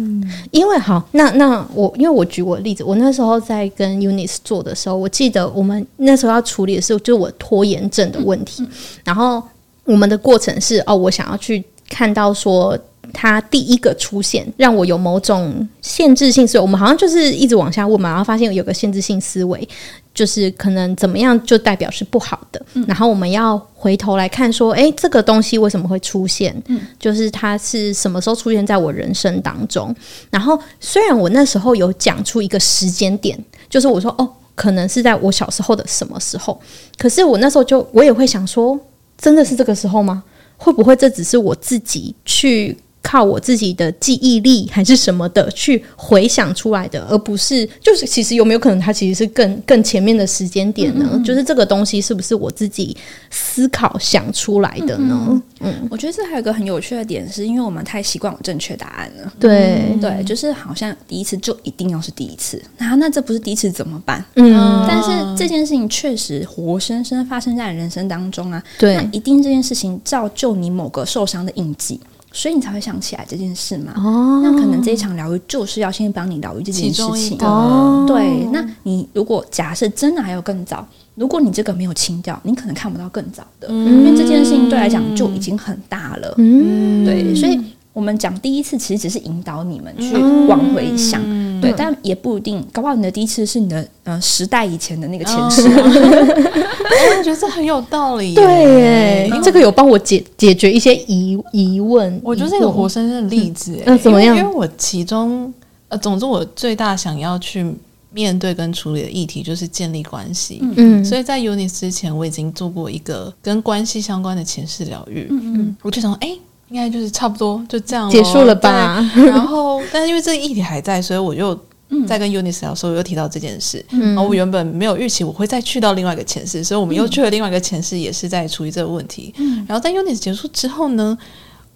因为好，那那我因为我举我的例子，我那时候在跟 Eunice 做的时候，我记得我们那时候要处理的是就是我拖延症的问题，然后我们的过程是哦，我想要去看到说。他第一个出现，让我有某种限制性思维。我们好像就是一直往下问嘛，然后发现有个限制性思维，就是可能怎么样就代表是不好的。嗯、然后我们要回头来看，说，诶，这个东西为什么会出现？嗯，就是它是什么时候出现在我人生当中？然后虽然我那时候有讲出一个时间点，就是我说，哦，可能是在我小时候的什么时候？可是我那时候就我也会想说，真的是这个时候吗？会不会这只是我自己去？靠我自己的记忆力还是什么的去回想出来的，而不是就是其实有没有可能它其实是更更前面的时间点呢？嗯嗯就是这个东西是不是我自己思考想出来的呢？嗯，我觉得这还有一个很有趣的点，是因为我们太习惯有正确答案了。对、嗯、对，就是好像第一次就一定要是第一次，那那这不是第一次怎么办？嗯，但是这件事情确实活生生发生在人生当中啊。对，那一定这件事情造就你某个受伤的印记。所以你才会想起来这件事嘛？哦，那可能这一场疗愈就是要先帮你疗愈这件事情。哦，对，那你如果假设真的还有更早，如果你这个没有清掉，你可能看不到更早的，嗯、因为这件事情对来讲就已经很大了。嗯，对，所以我们讲第一次其实只是引导你们去往回想，嗯、对，但也不一定，搞不好你的第一次是你的呃时代以前的那个前世。哦 我觉得这很有道理，对耶，这个有帮我解解决一些疑疑问。我觉得是一个活生生的例子，嗯，怎么样？因为我其中呃，总之我最大想要去面对跟处理的议题就是建立关系。嗯，所以在 Eunice 之前，我已经做过一个跟关系相关的前世疗愈。嗯嗯，我就想说，哎，应该就是差不多就这样结束了吧。然后，但是因为这个议题还在，所以我又。在跟的时候，又提到这件事，嗯、然后我原本没有预期我会再去到另外一个前世，所以我们又去了另外一个前世，也是在处理这个问题。嗯、然后在 Eunice 结束之后呢，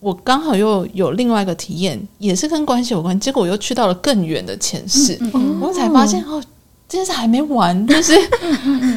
我刚好又有另外一个体验，也是跟关系有关，结果我又去到了更远的前世，我才发现哦，这件事还没完，就是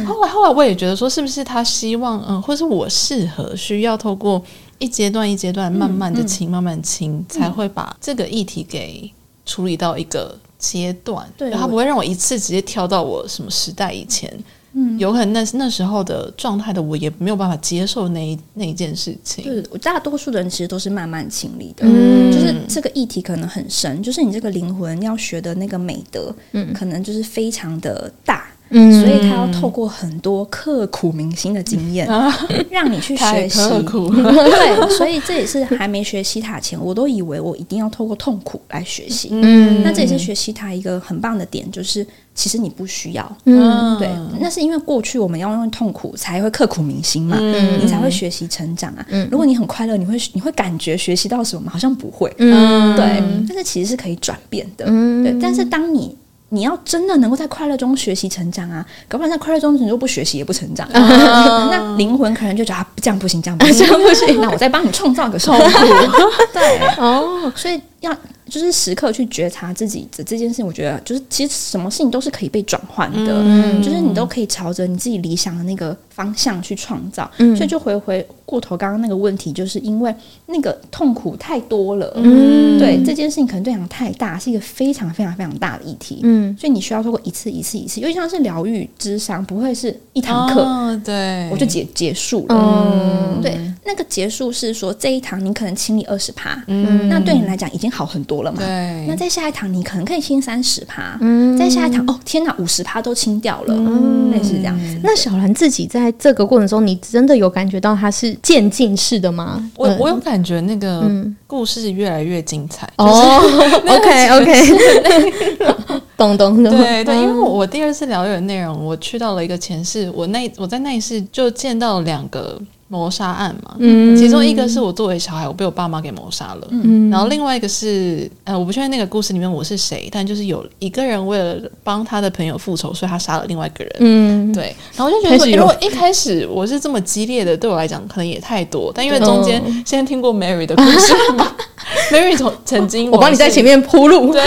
后来后来我也觉得说，是不是他希望嗯，或是我适合需要透过一阶段一阶段慢慢的清，慢慢清，才会把这个议题给处理到一个。阶段，对，他不会让我一次直接跳到我什么时代以前，嗯，有可能那那时候的状态的我也没有办法接受那一那一件事情。对，我大多数的人其实都是慢慢清理的，嗯，就是这个议题可能很深，就是你这个灵魂要学的那个美德，嗯，可能就是非常的大。嗯，所以他要透过很多刻苦铭心的经验，让你去学习。刻苦 对，所以这也是还没学西塔前，我都以为我一定要透过痛苦来学习。嗯，那这也是学西塔一个很棒的点，就是其实你不需要。嗯，对，那是因为过去我们要用痛苦才会刻苦铭心嘛，嗯，你才会学习成长啊。嗯，如果你很快乐，你会你会感觉学习到什么？好像不会。嗯，对，但是其实是可以转变的。嗯，对，但是当你你要真的能够在快乐中学习成长啊，搞不然在快乐中你就不学习也不成长，那灵魂可能就觉得啊，这样不行，这样不行，这样不行，那我再帮你创造个痛苦。对。哦，所以要就是时刻去觉察自己的这件事情。我觉得就是其实什么事情都是可以被转换的，嗯、就是你都可以朝着你自己理想的那个方向去创造。嗯、所以就回回过头刚刚那个问题，就是因为那个痛苦太多了，嗯，对这件事情可能对象太大，是一个非常非常非常大的议题，嗯，所以你需要透过一次一次一次，因为像是疗愈之商，不会是一堂课，哦、对，我就结结束了，嗯，对，那个结束是说这一堂你可能清理二十趴，嗯，那对你来讲已经好很多了嘛，对，那在下一堂你可能可以清三十趴，嗯，在下一堂哦，天哪，五十趴都清掉了，嗯，类似这样子。那小兰自己在这个过程中，你真的有感觉到它是渐进式的吗？我我有感觉那个故事越来越精彩。哦，OK OK。咚咚咚，对对，因为我第二次疗愈的内容，我去到了一个前世，我那我在那一世就见到两个谋杀案嘛，嗯，其中一个是我作为小孩，我被我爸妈给谋杀了，嗯，然后另外一个是，呃，我不确定那个故事里面我是谁，但就是有一个人为了帮他的朋友复仇，所以他杀了另外一个人，嗯，对，然后我就觉得说，如果一开始我是这么激烈的，对我来讲可能也太多，但因为中间先听过 Mary 的故事嘛，Mary 从曾经我帮你在前面铺路，对。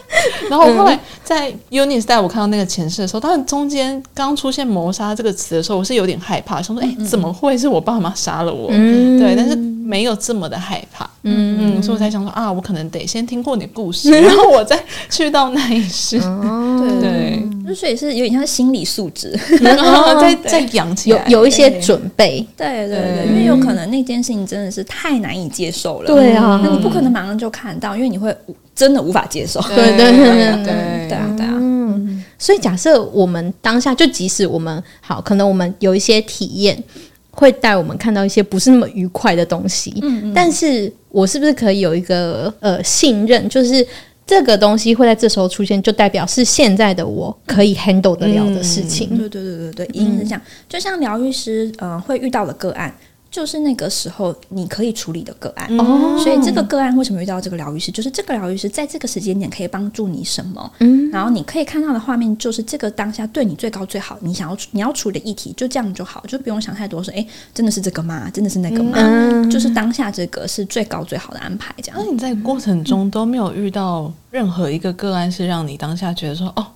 然后后来在 Eunice 带我看到那个前世的时候，当然中间刚出现“谋杀”这个词的时候，我是有点害怕，想说：“哎，怎么会是我爸妈杀了我？”嗯、对，但是没有这么的害怕。嗯嗯，所以我才想说啊，我可能得先听过你的故事，然后我再去到那一世。对对，就所以是有点像心理素质，然后再再养起来，有有一些准备。对对对，因为有可能那件事情真的是太难以接受了。对啊，那你不可能马上就看到，因为你会。真的无法接受，对对对对对啊对啊，嗯，所以假设我们当下就即使我们好，可能我们有一些体验会带我们看到一些不是那么愉快的东西，嗯嗯，但是我是不是可以有一个呃信任，就是这个东西会在这时候出现，就代表是现在的我可以 handle 得了的事情，对对对对对，一定是这样，就像疗愈师呃会遇到的个案。就是那个时候你可以处理的个案，哦，所以这个个案为什么遇到这个疗愈师？就是这个疗愈师在这个时间点可以帮助你什么？嗯，然后你可以看到的画面就是这个当下对你最高最好，你想要你要处理的议题就这样就好，就不用想太多。说，哎，真的是这个吗？真的是那个吗？嗯，就是当下这个是最高最好的安排。这样，那你在过程中都没有遇到任何一个个案是让你当下觉得说，哦，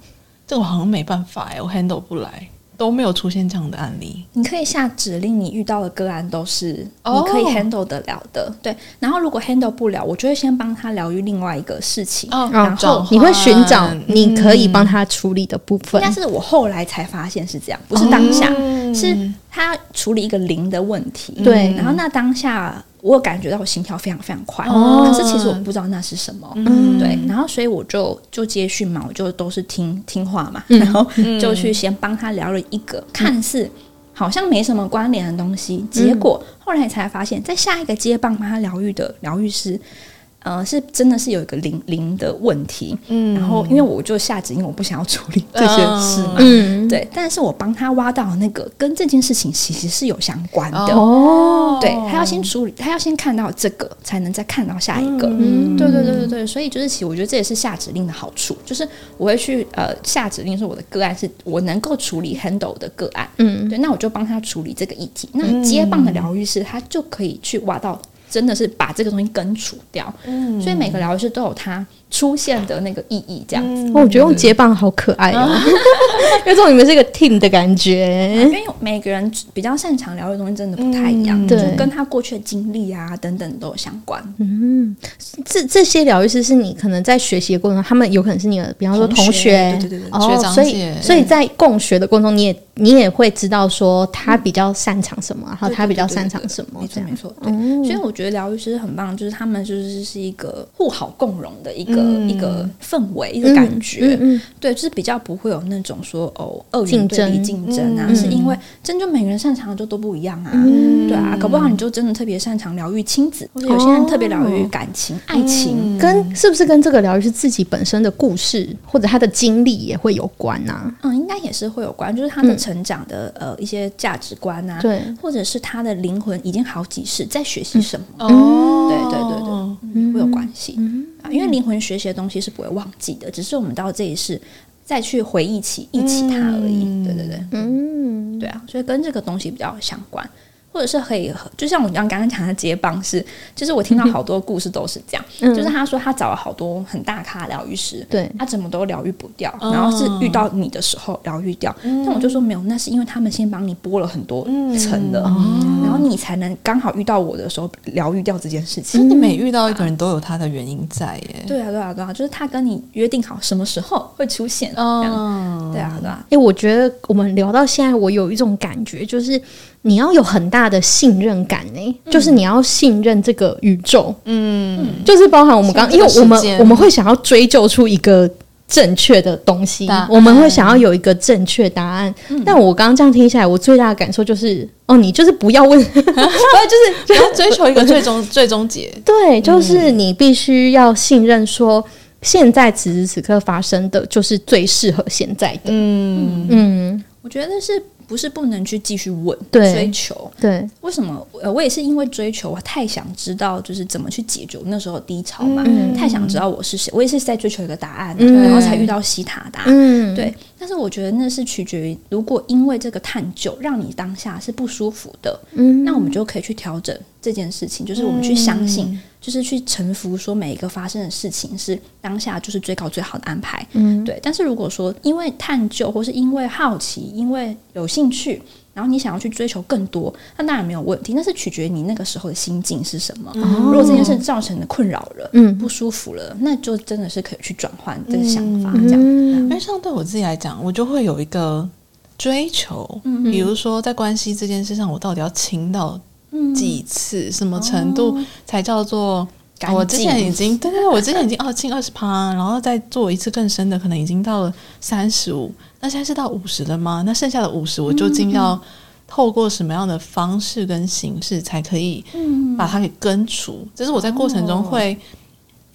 这个我好像没办法哎，我 handle 不来。都没有出现这样的案例。你可以下指令，你遇到的个案都是你可以 handle 得了的。Oh. 对，然后如果 handle 不了，我就会先帮他疗愈另外一个事情。Oh. 然后你会寻找你可以帮他处理的部分。但是我后来才发现是这样，不是当下，oh. 是他处理一个零的问题。对，然后那当下。我有感觉到我心跳非常非常快，哦、可是其实我不知道那是什么，嗯、对，然后所以我就就接续嘛，我就都是听听话嘛，嗯、然后就去先帮他聊了一个、嗯、看似好像没什么关联的东西，嗯、结果后来才发现，在下一个接棒帮他疗愈的疗愈师。呃，是真的是有一个零零的问题，嗯，然后因为我就下指令，因为我不想要处理这些事嘛，嗯，对，但是我帮他挖到那个跟这件事情其实是有相关的。哦，对，他要先处理，他要先看到这个，才能再看到下一个，嗯，对对对对对，所以就是其实我觉得这也是下指令的好处，就是我会去呃下指令说我的个案是我能够处理 handle 的个案，嗯，对，那我就帮他处理这个议题，那接棒的疗愈师他就可以去挖到。真的是把这个东西根除掉，嗯，所以每个疗愈师都有他出现的那个意义，这样子。我觉得用接棒好可爱哦，因为这种你们是一个 team 的感觉。因为每个人比较擅长疗愈的东西真的不太一样，对，跟他过去的经历啊等等都有相关。嗯，这这些疗愈师是你可能在学习的过程中，他们有可能是你的，比方说同学，对对对，学长姐。所以在共学的过程中，你也你也会知道说他比较擅长什么，然后他比较擅长什么，没错没错。对，所以我觉得疗愈师很棒，就是他们就是是一个互好共荣的一个。嗯、一个氛围，一个感觉，嗯嗯、对，就是比较不会有那种说哦，二元对立竞争啊，嗯、是因为真就每个人擅长的就都不一样啊，嗯、对啊，搞不好你就真的特别擅长疗愈亲子，或者有些人特别疗愈感情、哦、爱情，跟是不是跟这个疗愈是自己本身的故事或者他的经历也会有关啊？嗯，应该也是会有关，就是他的成长的、嗯、呃一些价值观啊，对，或者是他的灵魂已经好几世在学习什么，哦、嗯，对对对对，嗯、会有关系。嗯因为灵魂学习的东西是不会忘记的，只是我们到这一世再去回忆起忆起它而已。嗯、对对对，嗯，对啊，所以跟这个东西比较相关。或者是可以，就像我刚刚讲的接棒是，就是我听到好多故事都是这样，嗯、就是他说他找了好多很大咖疗愈师，对，他怎么都疗愈不掉，然后是遇到你的时候疗愈掉，嗯、但我就说没有，那是因为他们先帮你剥了很多层的，嗯、然后你才能刚好遇到我的时候疗愈掉这件事情。你每遇到一个人都有他的原因在耶，对啊，对啊，对啊，就是他跟你约定好什么时候会出现，哦，对啊，对啊，哎，我觉得我们聊到现在，我有一种感觉，就是。你要有很大的信任感呢、欸，嗯、就是你要信任这个宇宙，嗯，就是包含我们刚，因为我们我们会想要追究出一个正确的东西，我们会想要有一个正确答案。嗯、但我刚刚这样听下来，我最大的感受就是，哦，你就是不要问，不要就是 不要追求一个最终 最终解。对，就是你必须要信任，说现在此时此刻发生的就是最适合现在的。嗯。嗯，我觉得是。不是不能去继续问对追求，对，为什么？呃，我也是因为追求，我太想知道，就是怎么去解决那时候低潮嘛，嗯、太想知道我是谁。我也是在追求一个答案，嗯、然后才遇到西塔达，嗯、对。但是我觉得那是取决于，如果因为这个探究让你当下是不舒服的，嗯，那我们就可以去调整这件事情，就是我们去相信。嗯就是去臣服，说每一个发生的事情是当下就是最高最好的安排，嗯，对。但是如果说因为探究，或是因为好奇，因为有兴趣，然后你想要去追求更多，那当然没有问题。那是取决于你那个时候的心境是什么。哦、如果这件事造成的困扰了，嗯，不舒服了，那就真的是可以去转换这个想法，这样。因为像对我自己来讲，我就会有一个追求，嗯嗯，比如说在关系这件事上，我到底要亲到。几次什么程度才叫做？哦、我之前已经对对对，我之前已经二进二十趴，然后再做一次更深的，可能已经到了三十五。那现在是到五十了吗？那剩下的五十，我究竟要透过什么样的方式跟形式，才可以把它给根除？这是我在过程中会。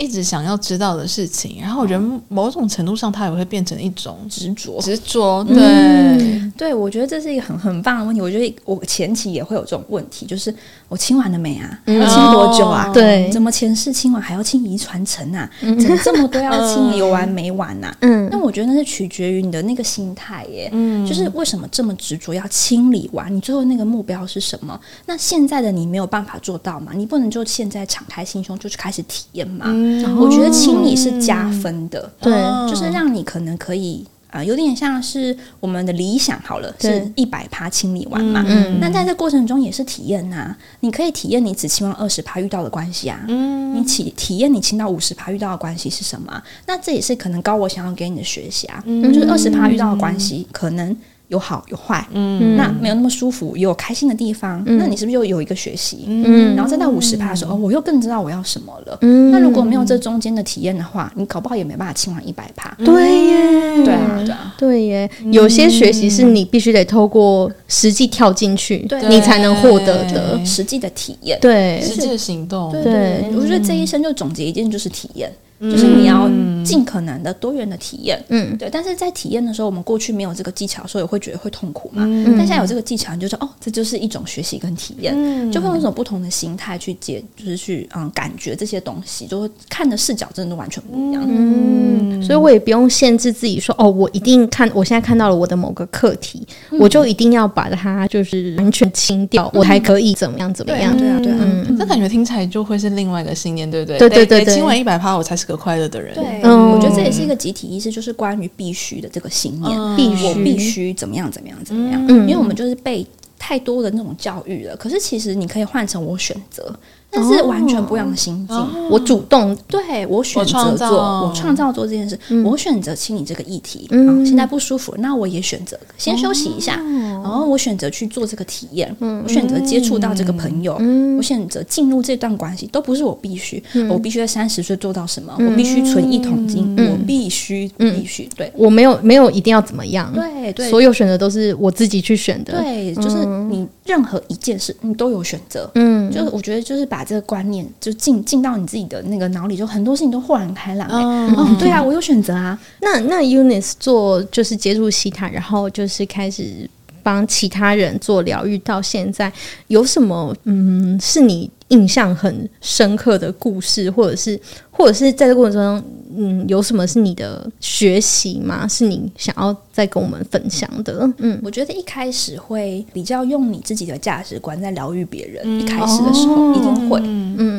一直想要知道的事情，然后我觉得某种程度上，他也会变成一种执着。执着，对、嗯、对，我觉得这是一个很很棒的问题。我觉得我前期也会有这种问题，就是我清完了没啊？还要亲多久啊？对、嗯，怎么前世清完还要清遗传层啊？怎么这么多要亲，有完没完呐、啊？嗯，那我觉得那是取决于你的那个心态耶。嗯，就是为什么这么执着要清理完？你最后那个目标是什么？那现在的你没有办法做到嘛？你不能就现在敞开心胸就去开始体验嘛？嗯我觉得清理是加分的，对，就是让你可能可以啊、呃，有点像是我们的理想好了，是一百趴清理完嘛。嗯，那在这过程中也是体验呐、啊，你可以体验你只期望二十趴遇到的关系啊，嗯，你体体验你清到五十趴遇到的关系是什么？那这也是可能高我想要给你的学习啊，嗯，就是二十趴遇到的关系可能。有好有坏，嗯，那没有那么舒服，也有开心的地方，嗯、那你是不是又有一个学习？嗯，然后再到五十趴的时候，哦，我又更知道我要什么了。嗯，那如果没有这中间的体验的话，你搞不好也没办法清完一百趴。对耶，对啊，对啊，对耶。有些学习是你必须得透过实际跳进去，对。你才能获得的。实际的体验，对，实际的行动。对，对，我觉得这一生就总结一件，就是体验。就是你要尽可能的多元的体验，嗯，对。但是在体验的时候，我们过去没有这个技巧，所以会觉得会痛苦嘛。嗯、但现在有这个技巧，你就说哦，这就是一种学习跟体验，嗯、就会用一种不同的心态去解，就是去嗯感觉这些东西，就会看的视角真的都完全不一样。嗯，所以我也不用限制自己说哦，我一定看，我现在看到了我的某个课题，嗯、我就一定要把它就是完全清掉，嗯、我才可以怎么样怎么样？对啊，对啊。嗯，这感觉听起来就会是另外一个信念，对不对？对对对对，亲完一百趴，我才是有快乐的人。对，嗯、我觉得这也是一个集体意识，就是关于必须的这个信念，必须、嗯、我必须怎么样怎么样怎么样。因为我们就是被太多的那种教育了。可是其实你可以换成我选择。但是完全不一样的心境，我主动对我选择做，我创造做这件事，我选择清理这个议题。嗯，现在不舒服，那我也选择先休息一下。然后我选择去做这个体验，我选择接触到这个朋友，我选择进入这段关系，都不是我必须，我必须在三十岁做到什么，我必须存一桶金，我必须必须，对。我没有没有一定要怎么样，对对，所有选择都是我自己去选的，对，就是你任何一件事你都有选择，嗯，就是我觉得就是把。把这个观念就进进到你自己的那个脑里，就很多事情都豁然开朗。嗯、哦，对啊，我有选择啊。那那 Eunice 做就是接触西塔，然后就是开始帮其他人做疗愈，到现在有什么嗯是你印象很深刻的故事，或者是或者是在这过程中嗯，有什么是你的学习吗？是你想要再跟我们分享的？嗯，我觉得一开始会比较用你自己的价值观在疗愈别人，嗯、一开始的时候一定会，嗯，对。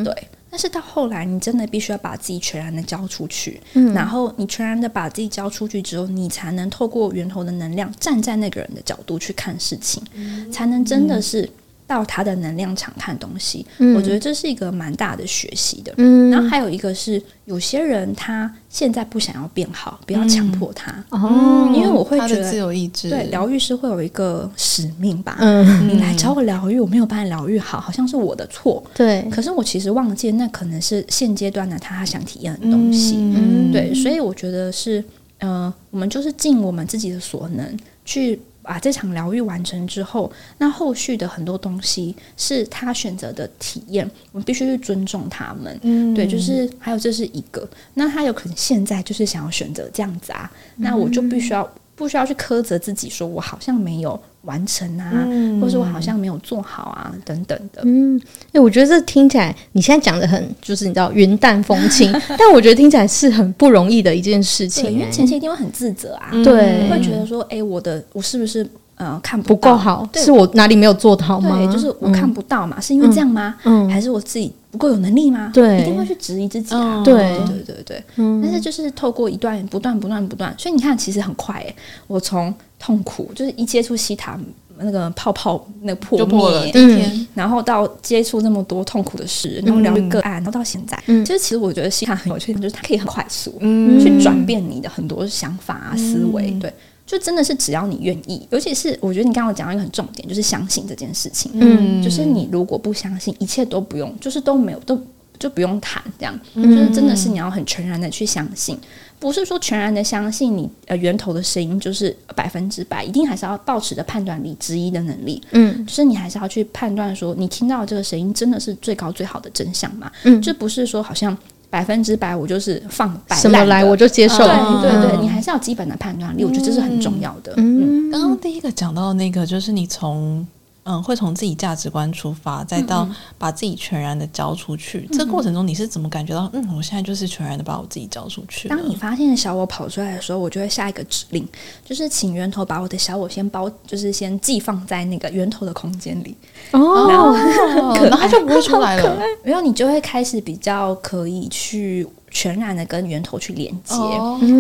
但是到后来，你真的必须要把自己全然的交出去，嗯，然后你全然的把自己交出去之后，你才能透过源头的能量，站在那个人的角度去看事情，嗯、才能真的是。到他的能量场看东西，嗯、我觉得这是一个蛮大的学习的。嗯，然后还有一个是，有些人他现在不想要变好，不要强迫他。哦、嗯，因为我会觉得自由意志，对，疗愈师会有一个使命吧。嗯，你来找我疗愈，我没有把你疗愈好，好像是我的错。对，可是我其实忘记，那可能是现阶段的他，他想体验的东西。嗯，对，所以我觉得是，呃，我们就是尽我们自己的所能去。把这场疗愈完成之后，那后续的很多东西是他选择的体验，我们必须去尊重他们。嗯，对，就是还有这是一个，那他有可能现在就是想要选择这样子啊，嗯、那我就必须要不需要去苛责自己，说我好像没有。完成啊，嗯、或者我好像没有做好啊，等等的。嗯，哎，我觉得这听起来你现在讲的很，就是你知道云淡风轻，但我觉得听起来是很不容易的一件事情。因为前期一定会很自责啊，对，会觉得说，哎，我的我是不是呃看不，不够好？对是我哪里没有做好吗？对，就是我看不到嘛，嗯、是因为这样吗？嗯，还是我自己不够有能力吗？对，一定会去质疑自己啊。对，对，对，对。嗯，但是就是透过一段不断、不断、不断，所以你看，其实很快哎，我从。痛苦就是一接触西塔那个泡泡那个破灭，嗯、然后到接触那么多痛苦的事，然后聊个案，然后到现在，嗯、其实其实我觉得西塔很有趣，就是它可以很快速、嗯、去转变你的很多想法啊、思维，嗯、对，就真的是只要你愿意，尤其是我觉得你刚刚讲到一个很重点，就是相信这件事情，嗯，就是你如果不相信，一切都不用，就是都没有，都就不用谈，这样，嗯、就是真的是你要很全然的去相信。不是说全然的相信你呃源头的声音就是百分之百，一定还是要保持的判断力、质疑的能力。嗯，就是你还是要去判断说，你听到这个声音真的是最高最好的真相嘛？嗯，这不是说好像百分之百我就是放白什么来我就接受。对对对，你还是要基本的判断力，我觉得这是很重要的。嗯，刚刚第一个讲到那个，就是你从。嗯，会从自己价值观出发，再到把自己全然的交出去。嗯、这个过程中，你是怎么感觉到？嗯，我现在就是全然的把我自己交出去。当你发现小我跑出来的时候，我就会下一个指令，就是请源头把我的小我先包，就是先寄放在那个源头的空间里。哦，然后，可能他就不会出来了。然后，你就会开始比较可以去。全然的跟源头去连接，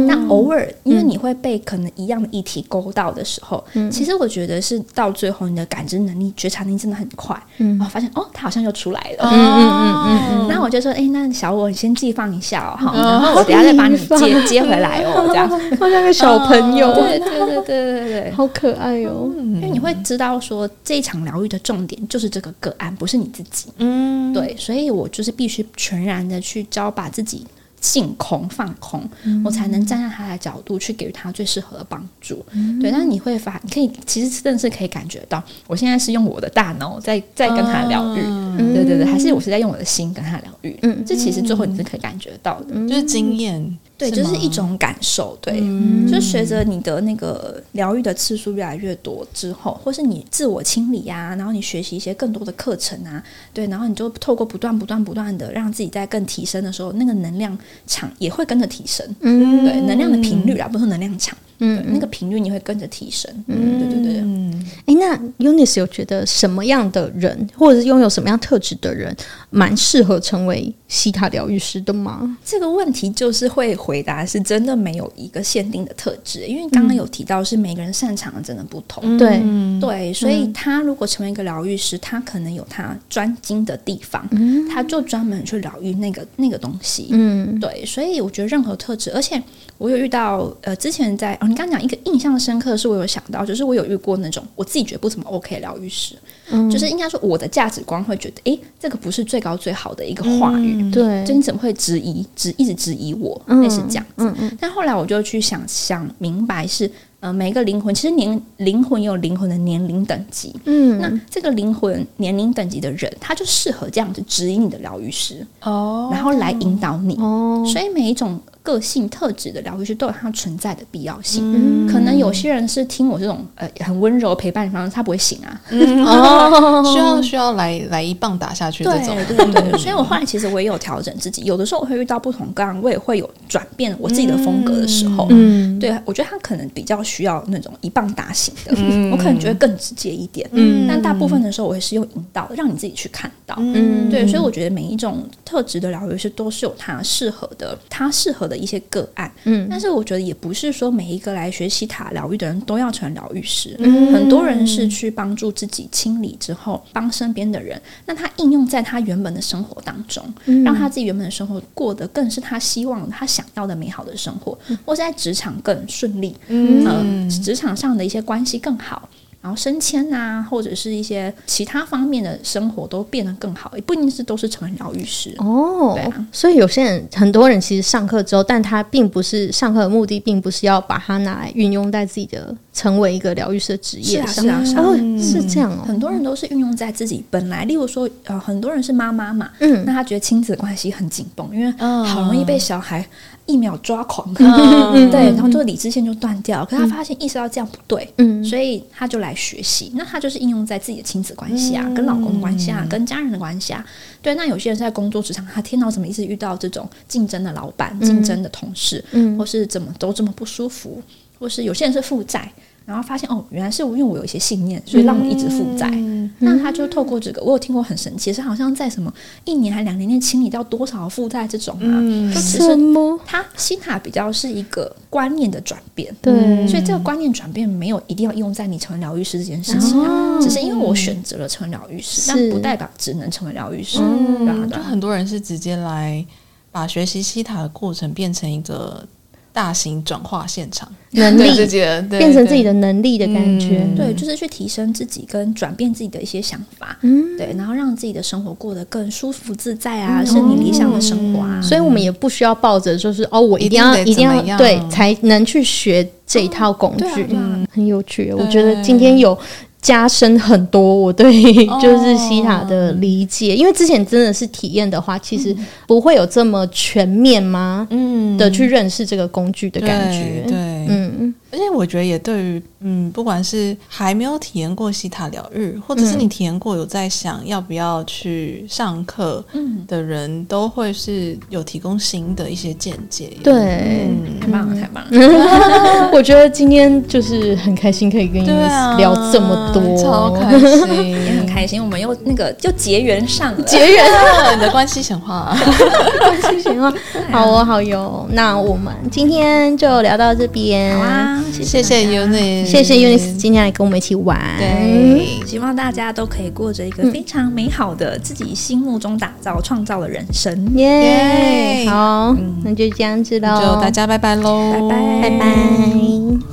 那、哦、偶尔因为你会被可能一样的议题勾到的时候，嗯、其实我觉得是到最后你的感知能力、觉察能力真的很快，嗯，然后发现哦，他好像又出来了，嗯嗯嗯嗯，那我就说，哎、欸，那小我你先寄放一下哦，好，然后我等下再把你接接回来哦，这样，好像个小朋友，对对对对对对，好可爱哦，因为你会知道说这一场疗愈的重点就是这个个案，不是你自己，嗯，对，所以我就是必须全然的去教把自己。净空放空，嗯、我才能站在他的角度去给予他最适合的帮助。嗯、对，但是你会发，你可以其实真的是可以感觉到，我现在是用我的大脑在在跟他疗愈。嗯、对对对，还是我是在用我的心跟他疗愈。嗯，这其实最后你是可以感觉到的，嗯、就是经验。对，就是一种感受。对，嗯、就是随着你的那个疗愈的次数越来越多之后，或是你自我清理啊，然后你学习一些更多的课程啊，对，然后你就透过不断、不断、不断的让自己在更提升的时候，那个能量场也会跟着提升。嗯，对，能量的频率啊，不是能量场。嗯，那个频率你会跟着提升。嗯，对对对。嗯，哎，那 Eunice 有觉得什么样的人，或者是拥有什么样特质的人，蛮适合成为西塔疗愈师的吗？这个问题就是会回答是真的没有一个限定的特质，因为刚刚有提到是每个人擅长的真的不同。对对，所以他如果成为一个疗愈师，他可能有他专精的地方，他就专门去疗愈那个那个东西。嗯，对，所以我觉得任何特质，而且我有遇到呃，之前在你刚讲一个印象深刻的是，我有想到，就是我有遇过那种我自己觉得不怎么 OK 疗愈师，嗯、就是应该说我的价值观会觉得，哎，这个不是最高最好的一个话语，嗯、对，就你怎么会质疑，质一直质疑我，类似这样子。但后来我就去想想明白是，呃，每一个灵魂其实年灵魂也有灵魂的年龄等级，嗯，那这个灵魂年龄等级的人，他就适合这样子指引你的疗愈师哦，然后来引导你哦，所以每一种。个性特质的疗愈师都有它存在的必要性。嗯可能有些人是听我这种呃很温柔陪伴方式，他不会醒啊。哦，需要需要来来一棒打下去这种。对对对，所以我后来其实我也有调整自己，有的时候我会遇到不同个案，我也会有转变我自己的风格的时候。嗯，对，我觉得他可能比较需要那种一棒打醒的，嗯我可能觉得更直接一点。嗯但大部分的时候，我也是用引导，让你自己去看到。嗯对，所以我觉得每一种特质的疗愈师都是有它适合的，它适合的一些个案。嗯但是我觉得也不是说每一个来学习塔疗愈的人都要成疗愈师，嗯很多人是去帮助自己清理之后，帮身边的人，那他应用在他原本的生活当中，嗯让他自己原本的生活过得更是他希望、他想要的美好的生活，或是在职场更顺利，嗯呃，职场上的一些关系更好。然后升迁啊，或者是一些其他方面的生活都变得更好，也不一定是都是成为疗愈师。哦，对啊所以有些人，很多人其实上课之后，但他并不是上课的目的，并不是要把它拿来运用在自己的成为一个疗愈师的职业上。是啊是啊是啊哦，是这样哦。很多人都是运用在自己本来，例如说，呃，很多人是妈妈嘛，嗯那他觉得亲子关系很紧绷，因为嗯好容易被小孩一秒抓狂，嗯 对，然后这个理智线就断掉。可是他发现意识到这样不对，嗯所以他就来学习。那他就是应用在自己的亲子关系啊，跟老公的关系啊，跟家人的关系啊。对，那有些人在工作职场，他天到，怎么一直遇到这种竞争的老板、竞争的同事，嗯或是怎么都这么不舒服，或是有些人是负债。然后发现哦，原来是因为我有一些信念，所以让我一直负债。嗯那他就透过这个，我有听过很神奇，是好像在什么一年还两年内清理掉多少负债这种啊，嗯就只什是么？他心塔比较是一个观念的转变。对，所以这个观念转变没有一定要用在你成为疗愈师这件事情啊，哦只是因为我选择了成为疗愈师，但不代表只能成为疗愈师。嗯对就啊很多人是直接来把学习西塔的过程变成一个大型转化现场，能力己的对变成自己的能力的感觉。嗯。对，就是去提升自己跟转变自己的一些想法，嗯，对，然后让自己的生活过得更舒服自在啊，是你理想的生活啊。所以我们也不需要抱着就是哦，我一定要一定得一定要对才能去学这一套工具，对啊啊。很有趣。我觉得今天有加深很多我对 就是西塔的理解，因为之前真的是体验的话，其实不会有这么全面吗？嗯。的去认识这个工具的感觉，嗯。而且我觉得也对于嗯，不管是还没有体验过西塔疗愈，或者是你体验过有在想要不要去上课的人，都会是有提供新的一些见解。对，嗯。太棒了，太棒了！我觉得今天就是很开心可以跟你聊这么多，超开心，也很开心，我们又那个就结缘上了，结缘了，你的关系显化，谢谢啊，好哦，好哟，那我们今天就聊到这边，好啊，谢谢 Eunice，谢谢 Eunice 今天来跟我们一起玩，对，希望大家都可以过着一个非常美好的自己心目中打造、创造的人生。耶，耶好，那就这样子喽，就大家拜拜喽，拜拜。拜拜。